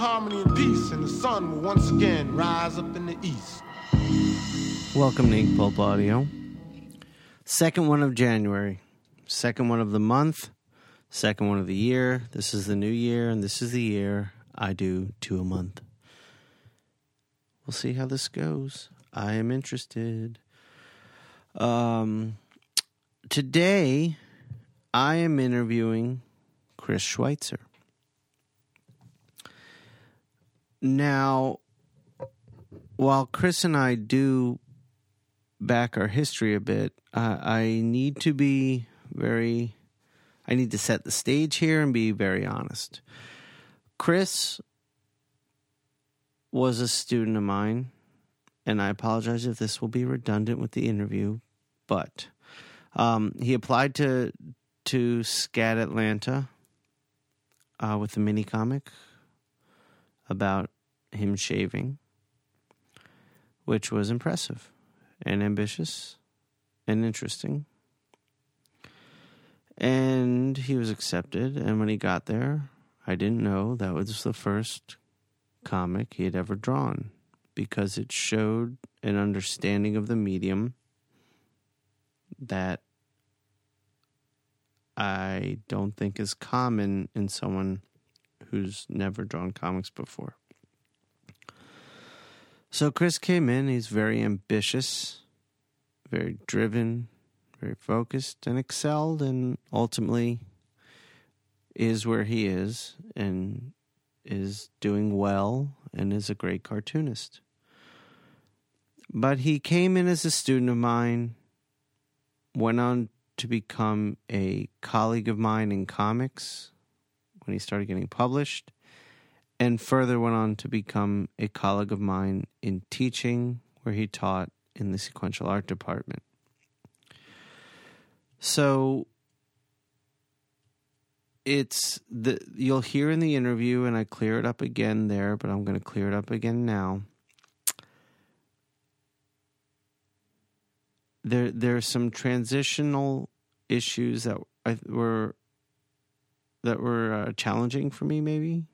harmony and peace, and the sun will once again rise up in the east. Welcome to Ink Pulp Audio. Second one of January. Second one of the month. Second one of the year. This is the new year, and this is the year I do two a month. We'll see how this goes. I am interested. Um, today, I am interviewing Chris Schweizer. Now, while Chris and I do back our history a bit, uh, I need to be very, I need to set the stage here and be very honest. Chris was a student of mine, and I apologize if this will be redundant with the interview, but um, he applied to to SCAD Atlanta uh, with the mini comic about him shaving, which was impressive and ambitious and interesting. And he was accepted. And when he got there, I didn't know that was the first comic he had ever drawn because it showed an understanding of the medium that I don't think is common in someone who's never drawn comics before. So Chris came in, he's very ambitious, very driven, very focused, and excelled, and ultimately is where he is and is doing well and is a great cartoonist. But he came in as a student of mine, went on to become a colleague of mine in comics when he started getting published, and further went on to become a colleague of mine in teaching, where he taught in the sequential art department. So it's the you'll hear in the interview and I clear it up again there, but I'm going to clear it up again now. There there's some transitional issues that I, were that were uh, challenging for me maybe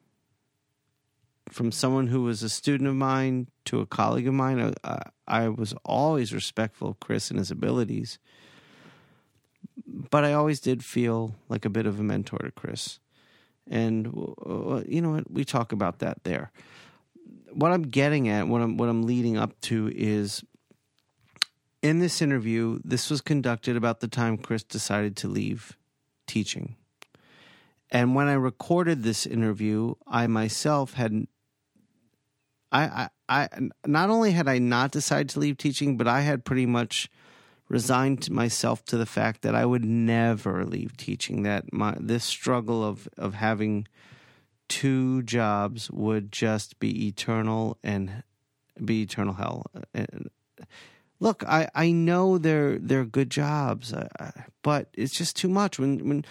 from someone who was a student of mine to a colleague of mine I, I was always respectful of Chris and his abilities but I always did feel like a bit of a mentor to Chris. And uh, you know what? We talk about that there. What I'm getting at, what I'm what I'm leading up to is in this interview, this was conducted about the time Chris decided to leave teaching. And when I recorded this interview, I myself had I I, I not only had I not decided to leave teaching, but I had pretty much resigned myself to the fact that I would never leave teaching. That my this struggle of of having two jobs would just be eternal and be eternal hell. And look, I I know they're they're good jobs, uh, but it's just too much. When when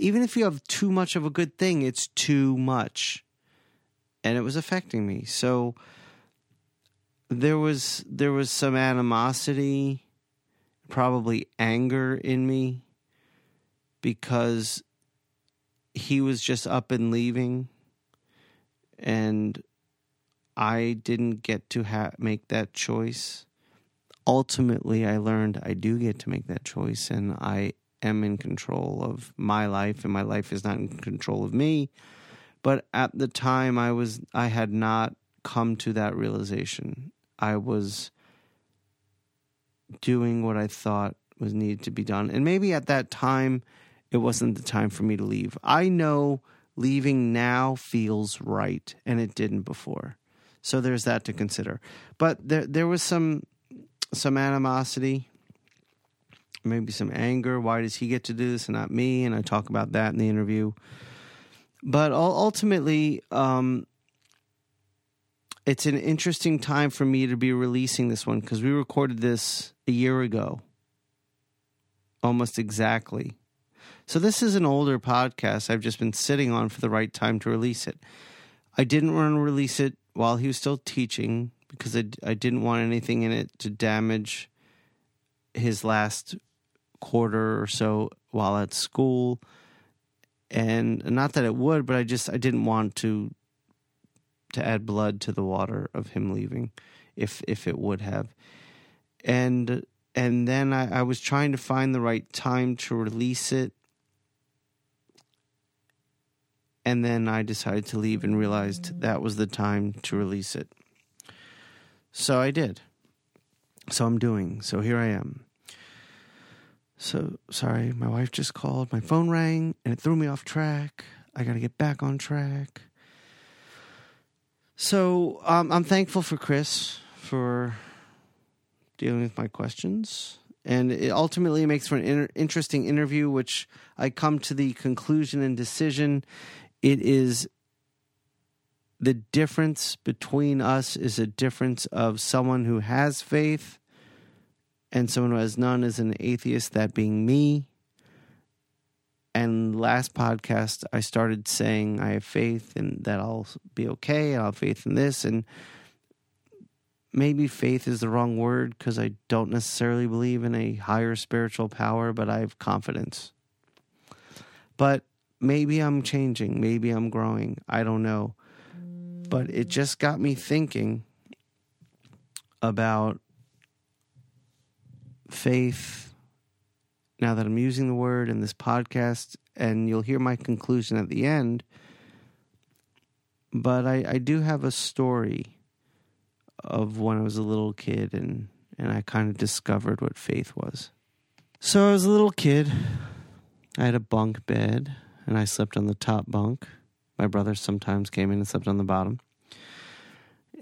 even if you have too much of a good thing, it's too much, and it was affecting me. So there was there was some animosity probably anger in me because he was just up and leaving and I didn't get to ha- make that choice. Ultimately, I learned I do get to make that choice and I am in control of my life and my life is not in control of me. But at the time I was I had not come to that realization. I was doing what I thought was needed to be done. And maybe at that time, it wasn't the time for me to leave. I know leaving now feels right, and it didn't before. So there's that to consider. But there there was some some animosity, maybe some anger. Why does he get to do this and not me? And I talk about that in the interview. But ultimately, um, it's an interesting time for me to be releasing this one because we recorded this a year ago, almost exactly. So this is an older podcast I've just been sitting on for the right time to release it. I didn't want to release it while he was still teaching because I, I didn't want anything in it to damage his last quarter or so while at school and not that it would but i just i didn't want to to add blood to the water of him leaving, if if it would have, and and then I, I was trying to find the right time to release it, and then I decided to leave and realized that was the time to release it. So I did. So I'm doing. So here I am. So sorry, my wife just called. My phone rang and it threw me off track. I got to get back on track. So um, I'm thankful for Chris for dealing with my questions. And it ultimately makes for an inter- interesting interview, which I come to the conclusion and decision. It is the difference between us is a difference of someone who has faith and someone who has none is an atheist, that being me. And last podcast, I started saying I have faith and that I'll be okay. I'll have faith in this. And maybe faith is the wrong word because I don't necessarily believe in a higher spiritual power, but I have confidence. But maybe I'm changing. Maybe I'm growing. I don't know. But it just got me thinking about faith now that I'm using the word in this podcast, and you'll hear my conclusion at the end. But I, I do have a story of when I was a little kid and, and I kind of discovered what faith was. So I was a little kid. I had a bunk bed and I slept on the top bunk. My brother sometimes came in and slept on the bottom.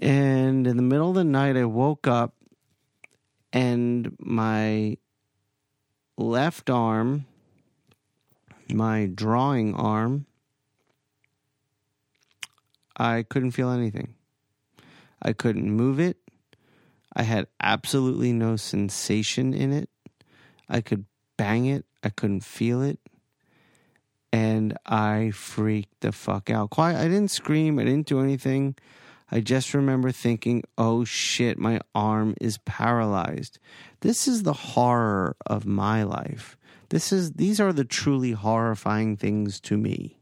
And in the middle of the night, I woke up and my left arm, my drawing arm, I couldn't feel anything. I couldn't move it. I had absolutely no sensation in it. I could bang it. I couldn't feel it. And I freaked the fuck out. Quiet. I didn't scream. I didn't do anything. I just remember thinking, oh shit, my arm is paralyzed. This is the horror of my life. This is these are the truly horrifying things to me.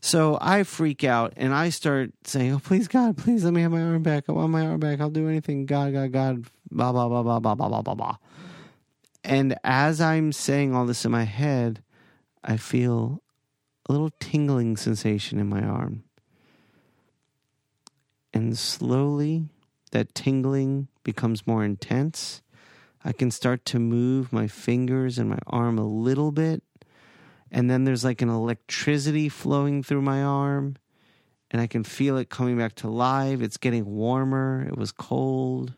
So I freak out and I start saying, Oh, please, God, please let me have my arm back. I want my arm back. I'll do anything. God, God, God, blah, blah, blah, blah, blah, blah, blah, blah, blah. And as I'm saying all this in my head, I feel a little tingling sensation in my arm. And slowly, that tingling becomes more intense. I can start to move my fingers and my arm a little bit. And then there's like an electricity flowing through my arm. And I can feel it coming back to life. It's getting warmer. It was cold.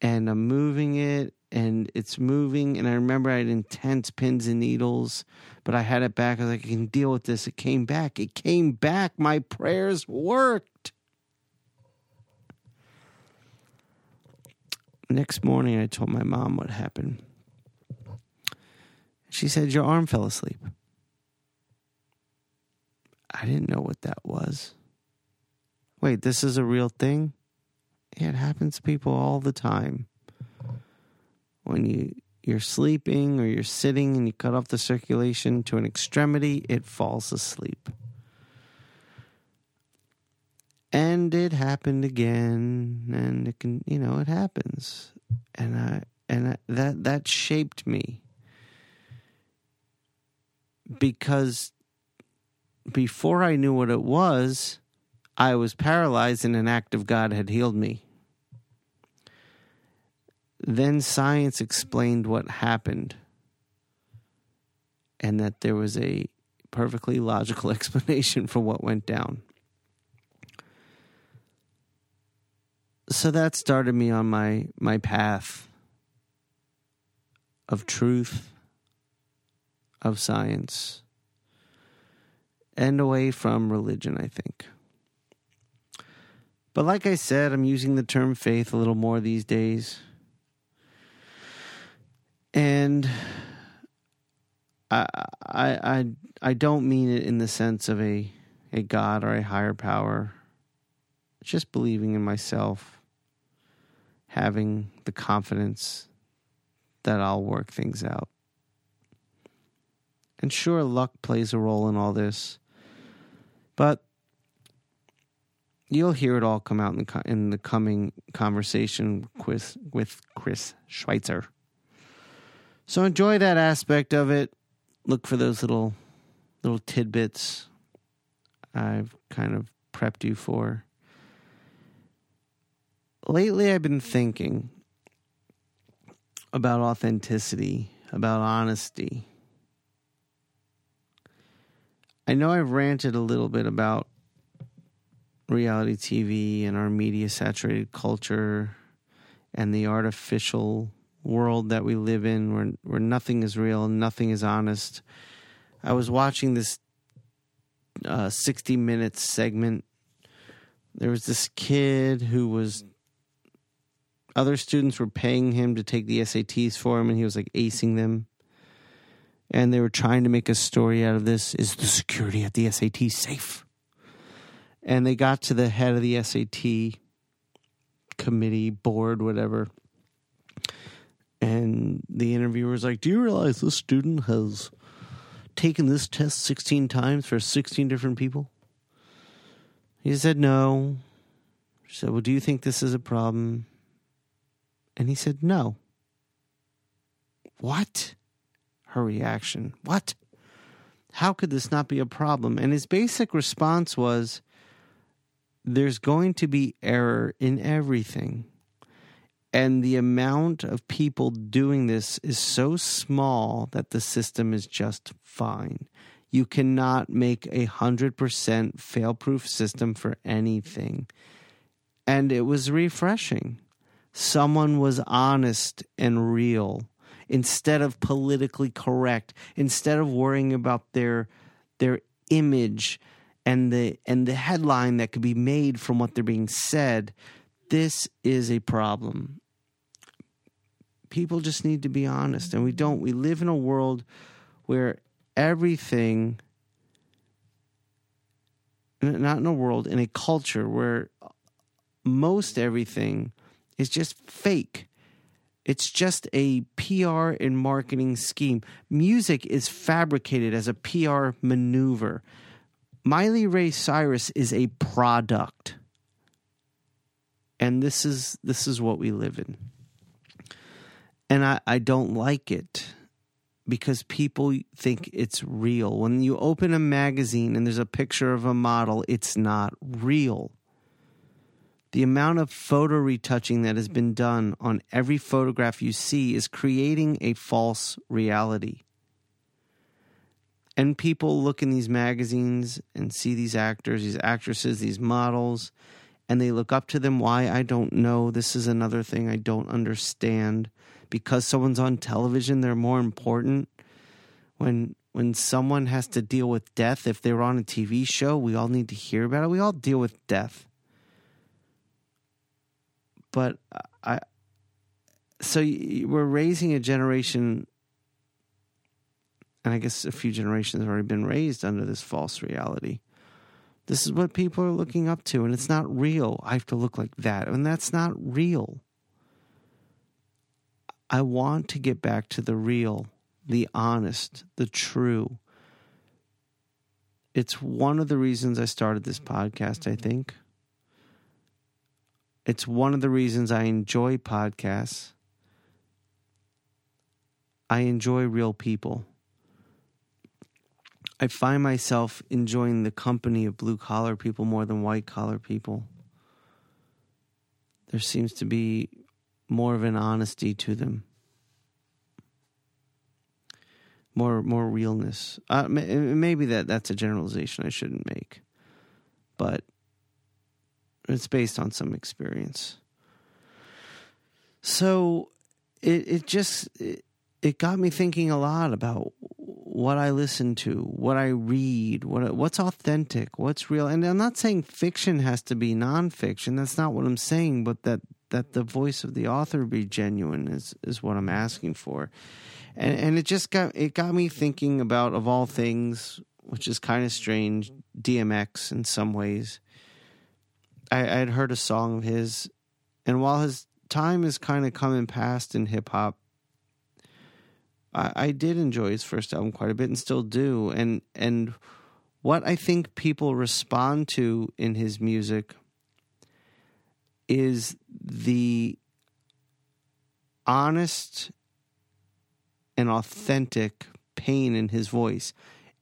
And I'm moving it and it's moving. And I remember I had intense pins and needles, but I had it back. I was like, I can deal with this. It came back. It came back. My prayers worked. Next morning, I told my mom what happened. She said, Your arm fell asleep. I didn't know what that was. Wait, this is a real thing? Yeah, it happens to people all the time. When you you're sleeping or you're sitting and you cut off the circulation to an extremity, it falls asleep. And it happened again and it can you know it happens. And i and I, that that shaped me. Because before i knew what it was i was paralyzed and an act of god had healed me. Then science explained what happened and that there was a perfectly logical explanation for what went down so that started me on my my path of truth of science and away from religion i think. But like i said i'm using the term faith a little more these days. And I, I I I don't mean it in the sense of a a God or a higher power. just believing in myself having the confidence that I'll work things out. And sure, luck plays a role in all this, but you'll hear it all come out in the in the coming conversation with with Chris Schweizer. So enjoy that aspect of it. Look for those little little tidbits I've kind of prepped you for. Lately I've been thinking about authenticity, about honesty. I know I've ranted a little bit about reality TV and our media saturated culture and the artificial world that we live in where where nothing is real, nothing is honest. I was watching this uh, 60 minutes segment. There was this kid who was other students were paying him to take the SATs for him and he was like acing them. And they were trying to make a story out of this. Is the security at the SAT safe? And they got to the head of the SAT committee, board, whatever. And the interviewer was like, Do you realize this student has taken this test 16 times for 16 different people? He said, No. She said, Well, do you think this is a problem? And he said, No. What? Her reaction. What? How could this not be a problem? And his basic response was, there's going to be error in everything. And the amount of people doing this is so small that the system is just fine. You cannot make a 100% fail proof system for anything. And it was refreshing. Someone was honest and real instead of politically correct, instead of worrying about their, their image and the and the headline that could be made from what they're being said this is a problem. People just need to be honest and we don't we live in a world where everything not in a world in a culture where most everything is just fake it's just a PR and marketing scheme. Music is fabricated as a PR maneuver. Miley Ray Cyrus is a product. And this is this is what we live in. And I, I don't like it because people think it's real. When you open a magazine and there's a picture of a model, it's not real. The amount of photo retouching that has been done on every photograph you see is creating a false reality. And people look in these magazines and see these actors, these actresses, these models, and they look up to them. Why? I don't know. This is another thing I don't understand. Because someone's on television, they're more important. When when someone has to deal with death, if they're on a TV show, we all need to hear about it. We all deal with death. But I so we're raising a generation and I guess a few generations have already been raised under this false reality. This is what people are looking up to, and it's not real. I have to look like that, and that's not real. I want to get back to the real, the honest, the true. It's one of the reasons I started this podcast, I think. It's one of the reasons I enjoy podcasts. I enjoy real people. I find myself enjoying the company of blue collar people more than white collar people. There seems to be more of an honesty to them, more more realness. Uh, maybe that that's a generalization I shouldn't make, but it's based on some experience. So it it just it, it got me thinking a lot about what I listen to, what I read, what what's authentic, what's real. And I'm not saying fiction has to be nonfiction. That's not what I'm saying. But that that the voice of the author be genuine is is what I'm asking for. And and it just got it got me thinking about of all things, which is kind of strange, DMX in some ways. I had heard a song of his, and while his time is kind of coming past in hip hop, I, I did enjoy his first album quite a bit and still do. And and what I think people respond to in his music is the honest and authentic pain in his voice.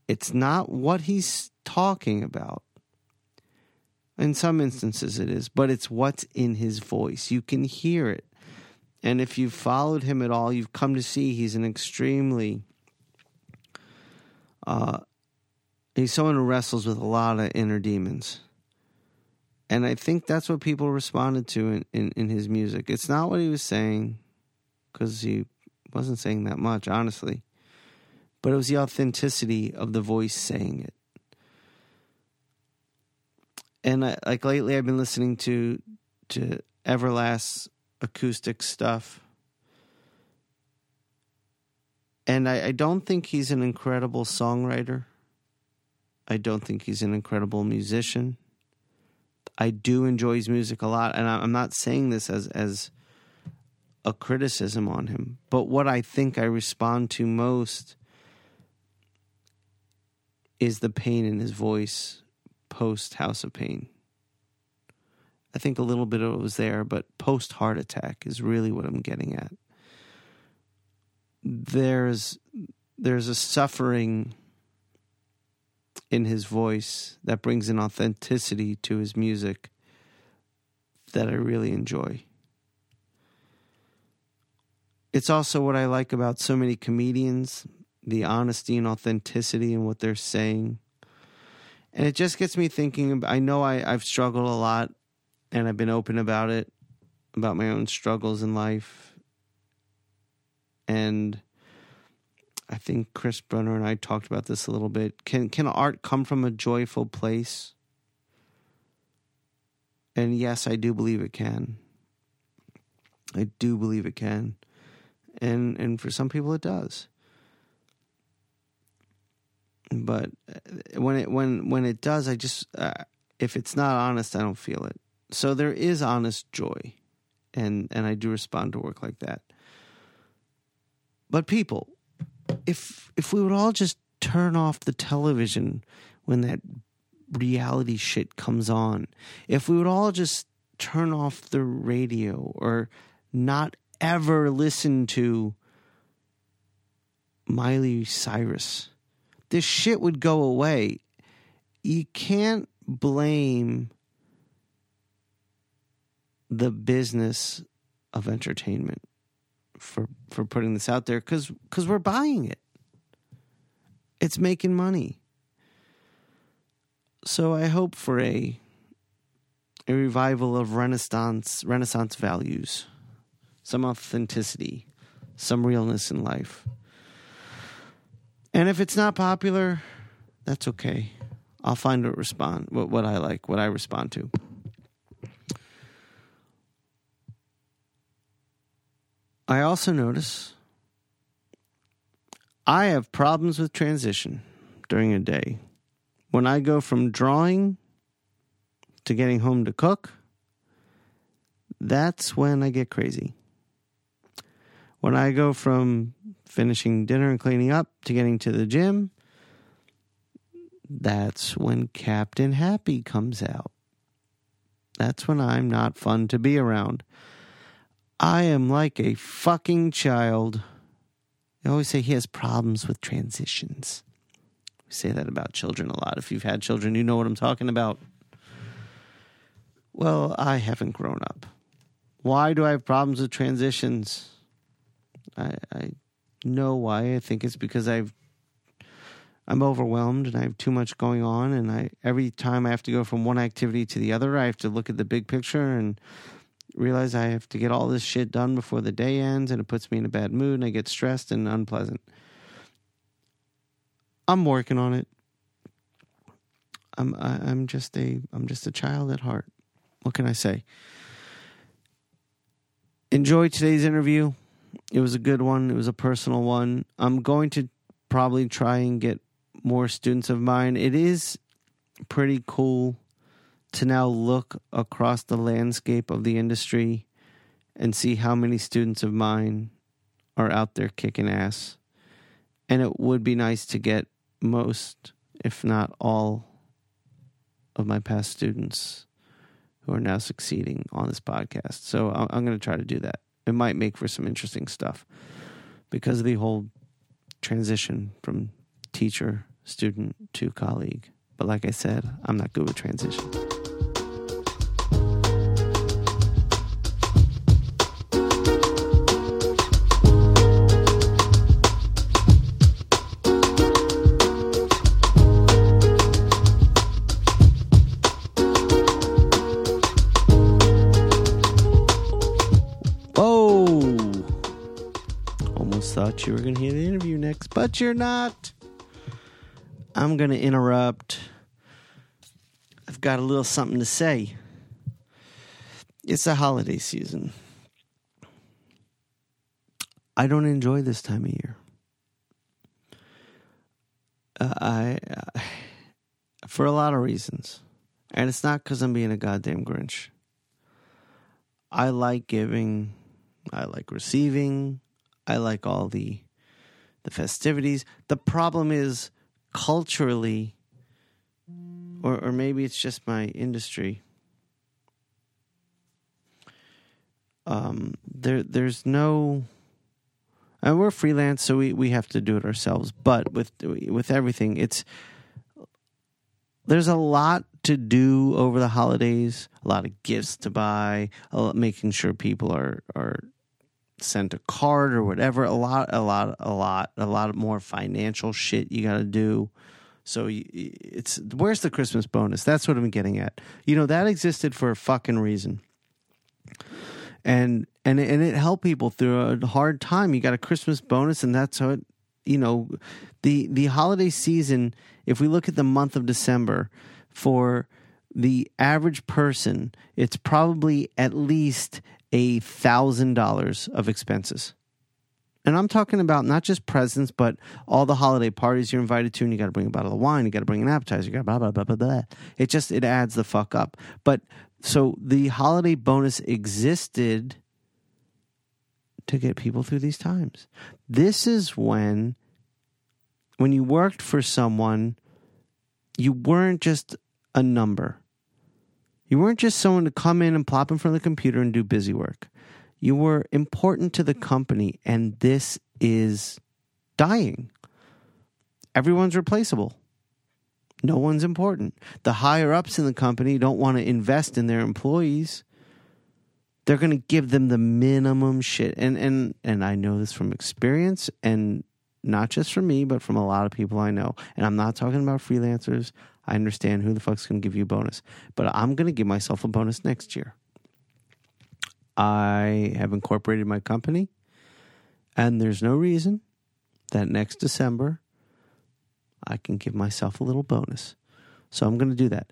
It's not what he's talking about. In some instances, it is, but it's what's in his voice. You can hear it. And if you've followed him at all, you've come to see he's an extremely, uh, he's someone who wrestles with a lot of inner demons. And I think that's what people responded to in, in, in his music. It's not what he was saying, because he wasn't saying that much, honestly. But it was the authenticity of the voice saying it. And I, like lately, I've been listening to to Everlast's acoustic stuff, and I, I don't think he's an incredible songwriter. I don't think he's an incredible musician. I do enjoy his music a lot, and I'm not saying this as as a criticism on him. But what I think I respond to most is the pain in his voice post House of Pain. I think a little bit of it was there, but post heart attack is really what I'm getting at. There's there's a suffering in his voice that brings an authenticity to his music that I really enjoy. It's also what I like about so many comedians the honesty and authenticity in what they're saying. And it just gets me thinking. I know I, I've struggled a lot and I've been open about it, about my own struggles in life. And I think Chris Brunner and I talked about this a little bit. Can can art come from a joyful place? And yes, I do believe it can. I do believe it can. And and for some people it does. But uh, when it when when it does, I just uh, if it's not honest, I don't feel it. So there is honest joy. And and I do respond to work like that. But people, if if we would all just turn off the television when that reality shit comes on, if we would all just turn off the radio or not ever listen to Miley Cyrus, this shit would go away. You can't blame the business of entertainment for for putting this out there because because we're buying it. It's making money. So I hope for a a revival of Renaissance Renaissance values, some authenticity, some realness in life. And if it's not popular, that's okay. I'll find what respond what, what I like, what I respond to. I also notice I have problems with transition during a day. When I go from drawing to getting home to cook, that's when I get crazy. When I go from finishing dinner and cleaning up to getting to the gym, that's when Captain Happy comes out. That's when I'm not fun to be around. I am like a fucking child. I always say he has problems with transitions. We say that about children a lot. If you've had children, you know what I'm talking about. Well, I haven't grown up. Why do I have problems with transitions? I, I know why. I think it's because I've I'm overwhelmed and I have too much going on and I every time I have to go from one activity to the other, I have to look at the big picture and realize I have to get all this shit done before the day ends, and it puts me in a bad mood, and I get stressed and unpleasant. I'm working on it. I'm I, am i am just a I'm just a child at heart. What can I say? Enjoy today's interview. It was a good one. It was a personal one. I'm going to probably try and get more students of mine. It is pretty cool to now look across the landscape of the industry and see how many students of mine are out there kicking ass. And it would be nice to get most, if not all, of my past students who are now succeeding on this podcast. So I'm, going to try to do that. It might make for some interesting stuff because of the whole transition from teacher, student to colleague. But like I said, I'm not good with transition. Thought you were going to hear the interview next, but you're not. I'm going to interrupt. I've got a little something to say. It's a holiday season. I don't enjoy this time of year. Uh, I, uh, for a lot of reasons, and it's not because I'm being a goddamn Grinch. I like giving, I like receiving, I like all the the festivities. The problem is culturally, or or maybe it's just my industry. Um, there there's no and we're freelance, so we, we have to do it ourselves. But with with everything, it's there's a lot to do over the holidays. A lot of gifts to buy, lot, making sure people are are sent a card or whatever. A lot, a lot, a lot, a lot more financial shit you got to do. So it's where's the Christmas bonus? That's what I'm getting at. You know that existed for a fucking reason and and and it helped people through a hard time. You got a Christmas bonus, and that's how it. You know, the the holiday season. If we look at the month of December, for the average person, it's probably at least a thousand dollars of expenses. And I'm talking about not just presents, but all the holiday parties you're invited to, and you got to bring a bottle of wine, you got to bring an appetizer, you got blah blah blah blah blah. It just it adds the fuck up. But so the holiday bonus existed to get people through these times. This is when when you worked for someone, you weren't just a number. You weren't just someone to come in and plop in front of the computer and do busy work. You were important to the company, and this is dying. Everyone's replaceable. No one's important. The higher ups in the company don't want to invest in their employees. They're going to give them the minimum shit. And and and I know this from experience and not just from me, but from a lot of people I know. And I'm not talking about freelancers. I understand who the fuck's going to give you a bonus. But I'm going to give myself a bonus next year. I have incorporated my company, and there's no reason that next December I can give myself a little bonus. So I'm going to do that.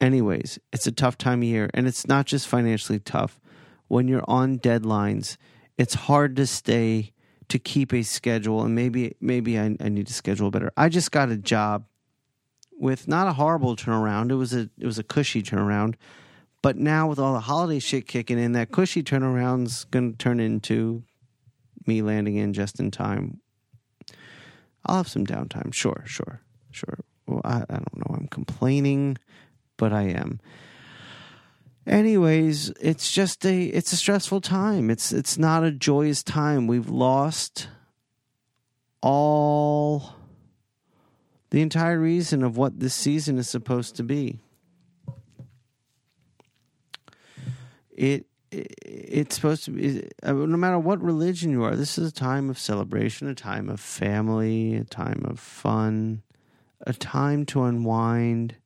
Anyways, it's a tough time of year, and it's not just financially tough. When you're on deadlines, it's hard to stay to keep a schedule, and maybe maybe I, I need to schedule better. I just got a job with not a horrible turnaround. It was a it was a cushy turnaround, but now with all the holiday shit kicking in, that cushy turnaround's going to turn into me landing in just in time. I'll have some downtime. Sure, sure, sure. Well, I, I don't know. I'm complaining, but I am. Anyways, it's just a it's a stressful time. It's it's not a joyous time. We've lost all the entire reason of what this season is supposed to be. It, it it's supposed to be uh, no matter what religion you are. This is a time of celebration, a time of family, a time of fun, a time to unwind,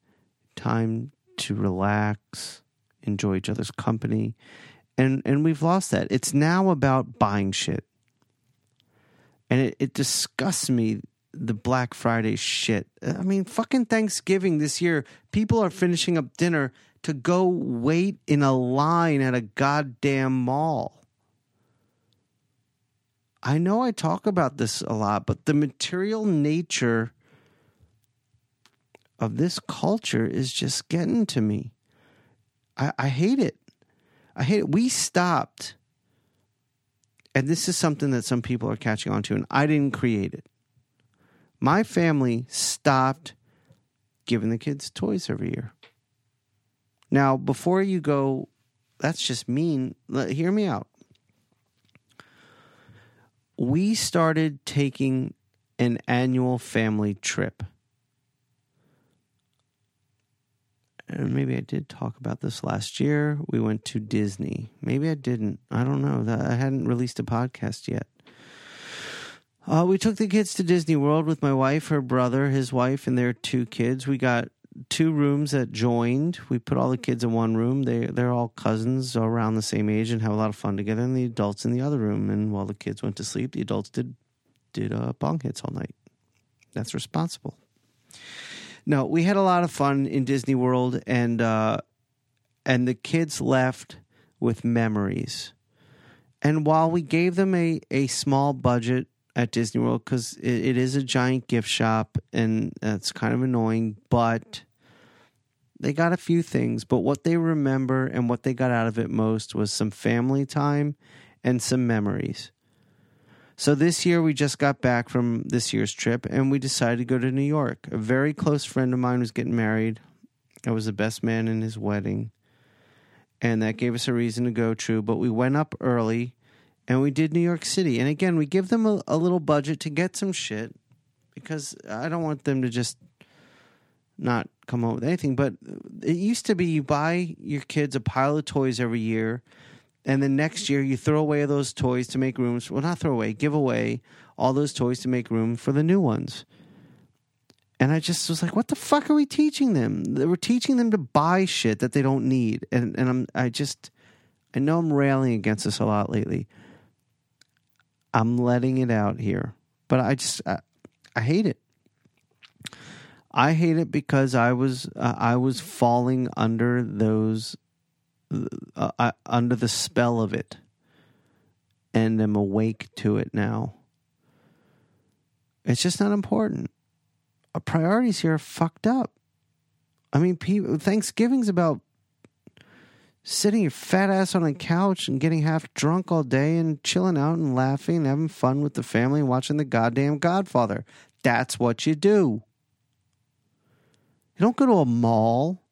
time to relax, enjoy each other's company. And and we've lost that. It's now about buying shit. And it, it disgusts me the Black Friday shit. I mean, fucking Thanksgiving this year, people are finishing up dinner to go wait in a line at a goddamn mall. I know I talk about this a lot, but the material nature of this culture is just getting to me. I, I hate it. I hate it. We stopped, and this is something that some people are catching on to, and I didn't create it. My family stopped giving the kids toys every year. Now, before you go, that's just mean. Let- Hear me out. We started taking an annual family trip. And maybe I did talk about this last year. We went to Disney. Maybe I didn't. I don't know. I hadn't released a podcast yet. Uh, we took the kids to Disney World with my wife, her brother, his wife, and their two kids. We got two rooms that joined. We put all the kids in one room. They they're all cousins around the same age and have a lot of fun together. And the adults in the other room. And while the kids went to sleep, the adults did did uh, bong hits all night. That's responsible. No, we had a lot of fun in Disney World, and uh, and the kids left with memories. And while we gave them a, a small budget at Disney World, because it, it is a giant gift shop and it's kind of annoying, but they got a few things. But what they remember and what they got out of it most was some family time and some memories. So this year we just got back from this year's trip and we decided to go to New York. A very close friend of mine was getting married. I was the best man in his wedding. And that gave us a reason to go true. But we went up early and we did New York City. And again, we give them a, a little budget to get some shit because I don't want them to just not come up with anything. But it used to be you buy your kids a pile of toys every year and then next year you throw away those toys to make rooms. Well not throw away give away all those toys to make room for the new ones. And i just was like what the fuck are we teaching them? We're teaching them to buy shit that they don't need. And and i'm i just i know i'm railing against this a lot lately i'm letting it out here but i just i, I hate it i hate it because i was uh, i was falling under those uh, uh, under the spell of it and am awake to it now. It's just not important. Our priorities here are fucked up. I mean, Thanksgiving's about sitting your fat ass on a couch and getting half drunk all day and chilling out and laughing and having fun with the family and watching the goddamn Godfather. That's what you do. You don't go to a mall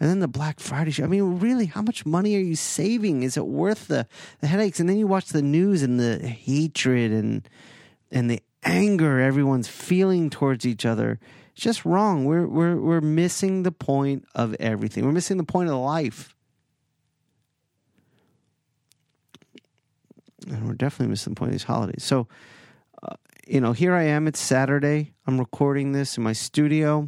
and then the Black Friday show. I mean, really, how much money are you saving? Is it worth the, the headaches? And then you watch the news and the hatred and and the anger everyone's feeling towards each other. It's just wrong. We're we're we're missing the point of everything. We're missing the point of life. And we're definitely missing the point of these holidays. So, uh, you know, here I am. It's Saturday. I'm recording this in my studio.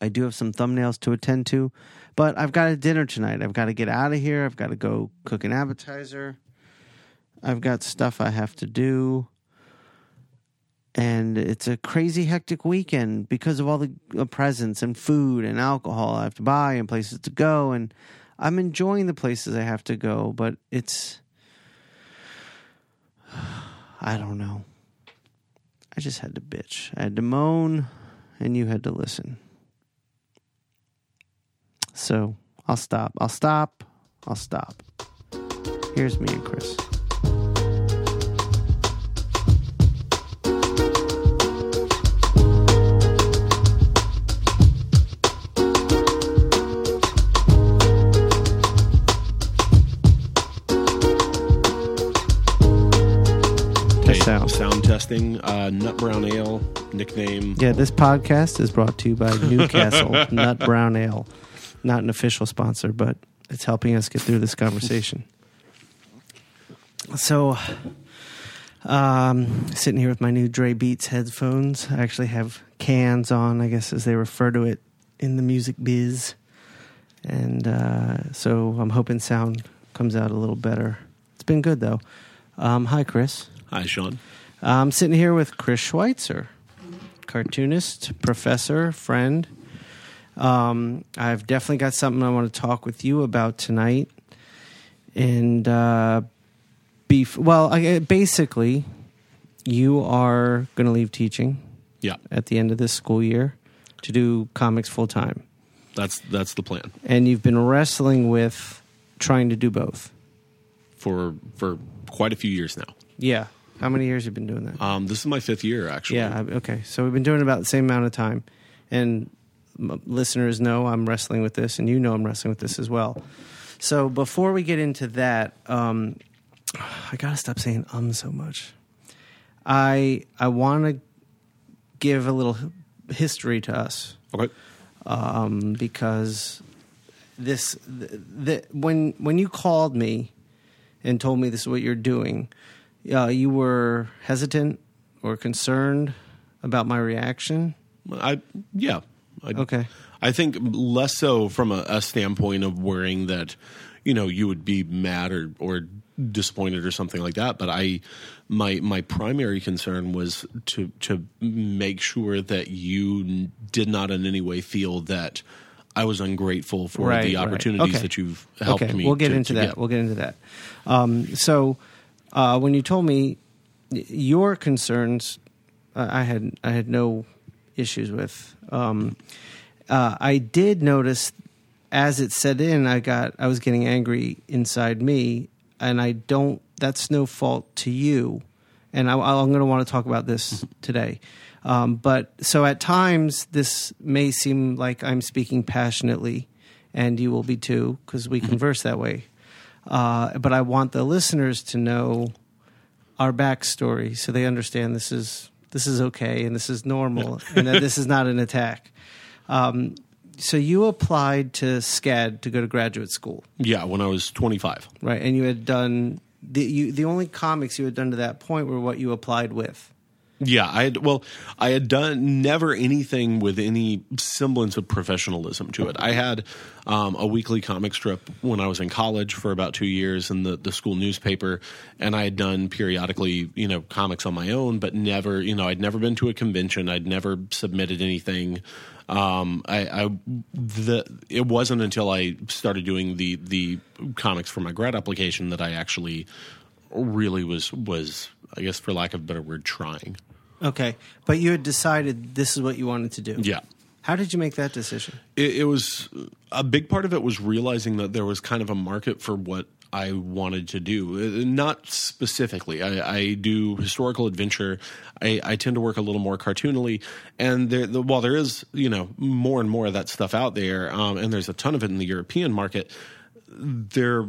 I do have some thumbnails to attend to, but I've got a dinner tonight. I've got to get out of here. I've got to go cook an appetizer. I've got stuff I have to do. And it's a crazy hectic weekend because of all the uh, presents and food and alcohol I have to buy and places to go. And I'm enjoying the places I have to go, but it's. I don't know. I just had to bitch. I had to moan, and you had to listen. So I'll stop. I'll stop. I'll stop. Here's me and Chris. Testing. Uh, Nut Brown Ale nickname. Yeah, this podcast is brought to you by Newcastle Nut Brown Ale. Not an official sponsor, but it's helping us get through this conversation. So, um, sitting here with my new Dre Beats headphones. I actually have cans on, I guess, as they refer to it in the music biz. And uh, so I'm hoping sound comes out a little better. It's been good, though. Um, hi, Chris. Hi, Sean. I'm sitting here with Chris Schweizer, cartoonist, professor, friend. Um, I've definitely got something I want to talk with you about tonight. And uh, beef. Well, I, basically, you are going to leave teaching Yeah, at the end of this school year to do comics full time, that's that's the plan and you've been wrestling with trying to do both. for for quite a few years now. Yeah. How many years have you been doing that? Um, this is my fifth year, actually. Yeah. Okay. So we've been doing about the same amount of time, and listeners know I'm wrestling with this, and you know I'm wrestling with this as well. So before we get into that, um, I gotta stop saying um so much. I I want to give a little history to us Okay. um, because this the, the, when when you called me and told me this is what you're doing, uh, you were hesitant or concerned about my reaction. I yeah. I, Okay. I think less so from a, a standpoint of worrying that you know you would be mad or or disappointed or something like that. But I my my primary concern was to to make sure that you did not in any way feel that I was ungrateful for Right, the right. opportunities Okay. that you've helped okay, me. we'll get to- into to that. get. We'll get into that. Um, so, uh, when you told me your concerns, uh, I had I had no issues with. Um, uh, I did notice as it set in, I got I was getting angry inside me, and I don't. That's no fault to you, and I, I'm going to want to talk about this today. Um, but so at times, this may seem like I'm speaking passionately, and you will be too, because we converse that way. Uh, but I want the listeners to know our backstory, so they understand this is this is okay and this is normal, and that this is not an attack. Um, so you applied to SCAD to go to graduate school, Yeah, when I was 25. right? And you had done the you, the only comics you had done to that point were what you applied with. Yeah, I had well, I had done never anything with any semblance of professionalism to it. I had um, a weekly comic strip when I was in college for about two years in the the school newspaper, and I had done periodically, you know, comics on my own, but never, you know, I'd never been to a convention. I'd never submitted anything. Um, I, I the it wasn't until I started doing the the comics for my grad application that I actually really was was I guess for lack of a better word trying. Okay, but you had decided this is what you wanted to do. Yeah. How did you make that decision? It, it was a big part of it was realizing that there was kind of a market for what I wanted to do. Uh, Not specifically. I, I do historical adventure. I, I tend to work a little more cartoonily, and there, the, while there is you know more and more of that stuff out there, um, and there's a ton of it in the European market, there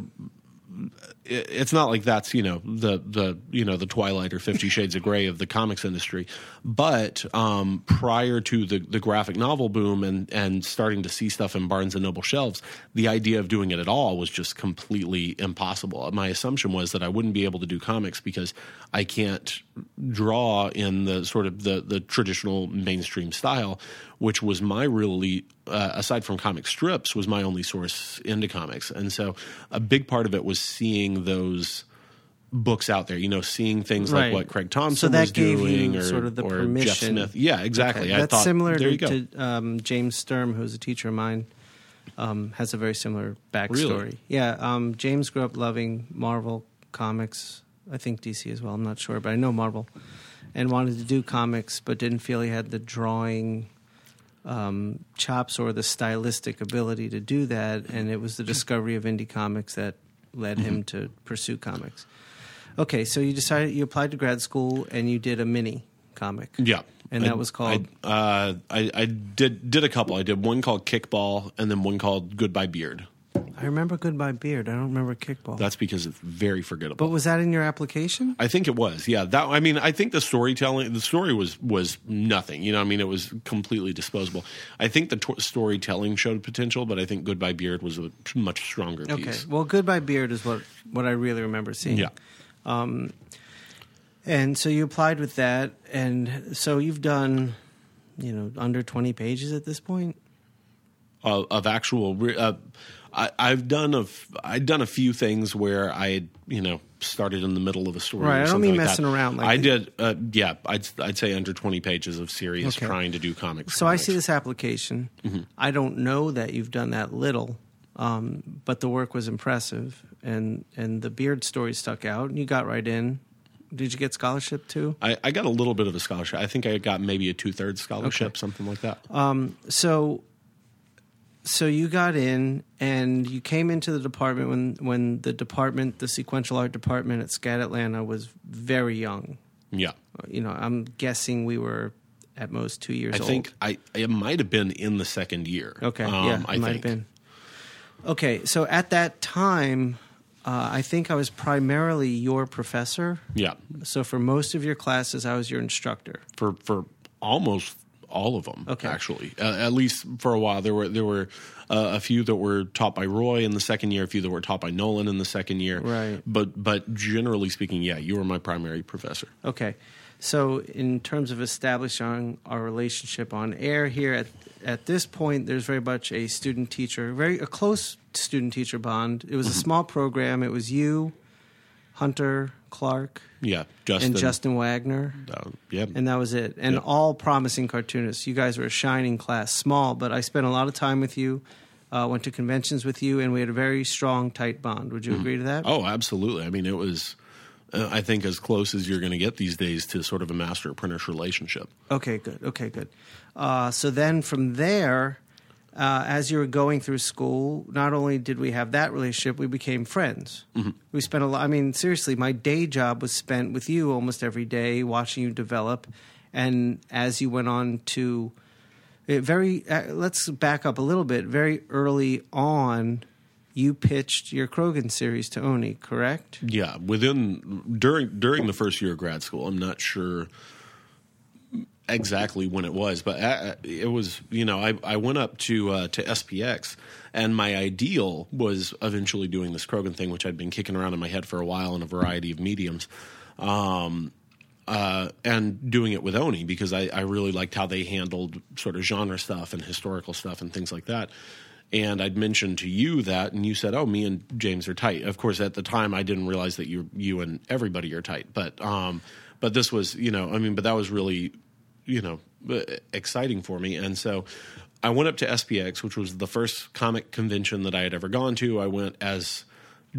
it's not like that's you know the the you know the Twilight or Fifty Shades of Grey of the comics industry, but um, prior to the the graphic novel boom and and starting to see stuff in Barnes and Noble shelves, the idea of doing it at all was just completely impossible. My assumption was that I wouldn't be able to do comics because I can't draw in the sort of the the traditional mainstream style, which was my really uh, aside from comic strips was my only source into comics, and so a big part of it was seeing those books out there. You know, seeing things Right. like what Craig Thompson So that was gave you doing, or sort of the or Jeff permission. Smith. Yeah, exactly. Okay, I That's thought, similar there to, you go. to um, James Sturm, who's a teacher of mine. Um, has a very similar backstory. Really? Yeah, um, James grew up loving Marvel comics. I think DC as well. I'm not sure, but I know Marvel, and wanted to do comics, but didn't feel he had the drawing um, chops or the stylistic ability to do that. And it was the discovery of indie comics that led him Mm-hmm. to pursue comics. Okay, so you decided you applied to grad school and you did a mini comic. Yeah, And I- that was called? I, uh, I, I did did a couple. I did one called Kickball, and then one called Goodbye Beard. I remember Goodbye Beard. I don't remember Kickball. That's because it's very forgettable. but was that in your application? I think it was. Yeah. That I mean, I think the storytelling, the story was was nothing. You know, I mean, it was completely disposable. I think the to- storytelling showed potential, but I think Goodbye Beard was a much stronger piece. Okay. Well, Goodbye Beard is what what I really remember seeing. Yeah. Um, And so you applied with that, and so you've done, you know, under twenty pages at this point. uh, of actual. Uh, I, I've done a I've done a few things where I had you know started in the middle of a story. Right, or I don't something mean like messing that. around like I did. Uh, yeah, I'd I'd say under twenty pages of serious Okay. trying to do comics. So I see this application. I don't know that you've done that little, um, but the work was impressive, and and the beard story stuck out, and you got right in. Did you get scholarship too? I, I got a little bit of a scholarship. I think I got maybe a two thirds scholarship, Okay. something like that. So, so you got in, and you came into the department when when the department, the sequential art department at SCAD Atlanta, was very young. yeah, You know, I'm guessing we were at most two years old. I old. think I it might have been in the second year. Okay, Um, yeah, I it might think. have been. Okay, so at that time, uh, I think I was primarily your professor. Yeah, So for most of your classes, I was your instructor. for for almost all of them. Okay. actually, uh, at least for a while, there were there were uh, a few that were taught by Roy in the second year, a few that were taught by Nolan in the second year. Right. But but generally speaking, yeah, you were my primary professor. Okay. So, in terms of establishing our relationship on air here, at at this point, there's very much a student teacher, very a close student teacher bond. It was Mm-hmm. a small program. It was you, Hunter Clark, Yeah, Justin. and Justin Wagner, Uh, yeah, and that was it. And Yep. all promising cartoonists. You guys were a shining class, small, but I spent a lot of time with you. Uh, went to conventions with you, and we had a very strong, tight bond. Would you agree to that? Oh, absolutely. I mean, it was. Uh, I think as close as you're going to get these days to sort of a master apprentice relationship. Okay, good. Okay, good. Uh, so then from there, uh, as you were going through school, not only did we have that relationship, we became friends. We spent a lot. I mean, seriously, my day job was spent with you almost every day, watching you develop. And as you went on to it very, uh, let's back up a little bit. Very early on, you pitched your Crogan series to Oni, correct? Yeah, within during during the first year of grad school, I'm not sure exactly when it was, but uh, it was. You know, I I went up to uh, to SPX, and my ideal was eventually doing this Crogan thing, which I'd been kicking around in my head for a while in a variety of mediums. Um, uh, and doing it with Oni because I, I really liked how they handled sort of genre stuff and historical stuff and things like that. And I'd mentioned to you that, and you said, "Oh, me and James are tight." Of course, at the time, I didn't realize that you you and everybody are tight. But um, but this was, you know, I mean, but that was really, you know, exciting for me. And so I went up to SPX, which was the first comic convention that I had ever gone to. I went as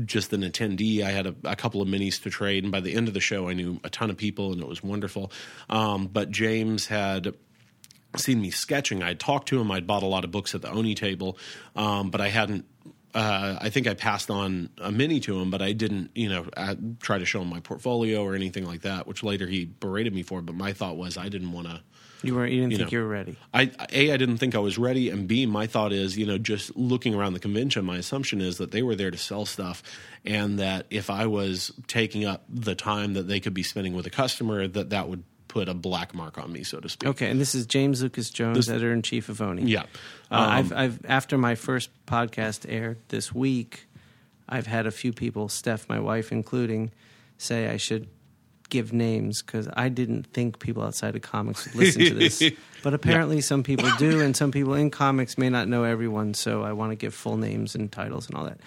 just an attendee. I had a, a couple of minis to trade, and by the end of the show, I knew a ton of people, and it was wonderful. Um, but James had seen me sketching. I'd talked to him. I'd bought a lot of books at the Oni table, um, but I hadn't. Uh, I think I passed on a mini to him, but I didn't, you know, I try to show him my portfolio or anything like that. Which later he berated me for. But my thought was I didn't want to. You weren't. You didn't You think know. you were ready. I a I didn't think I was ready, and b my thought is you know just looking around the convention, my assumption is that they were there to sell stuff, and that if I was taking up the time that they could be spending with a customer, that that would put a black mark on me, so to speak. Okay, and this is James Lucas Jones, editor in chief of Oni. Yeah. Uh, Um, I've, I've after my first podcast aired this week, I've had a few people, Steph, my wife including, say I should give names because I didn't think people outside of comics would listen to this, but apparently some people do, and some people in comics may not know everyone. So I want to give full names and titles and all that.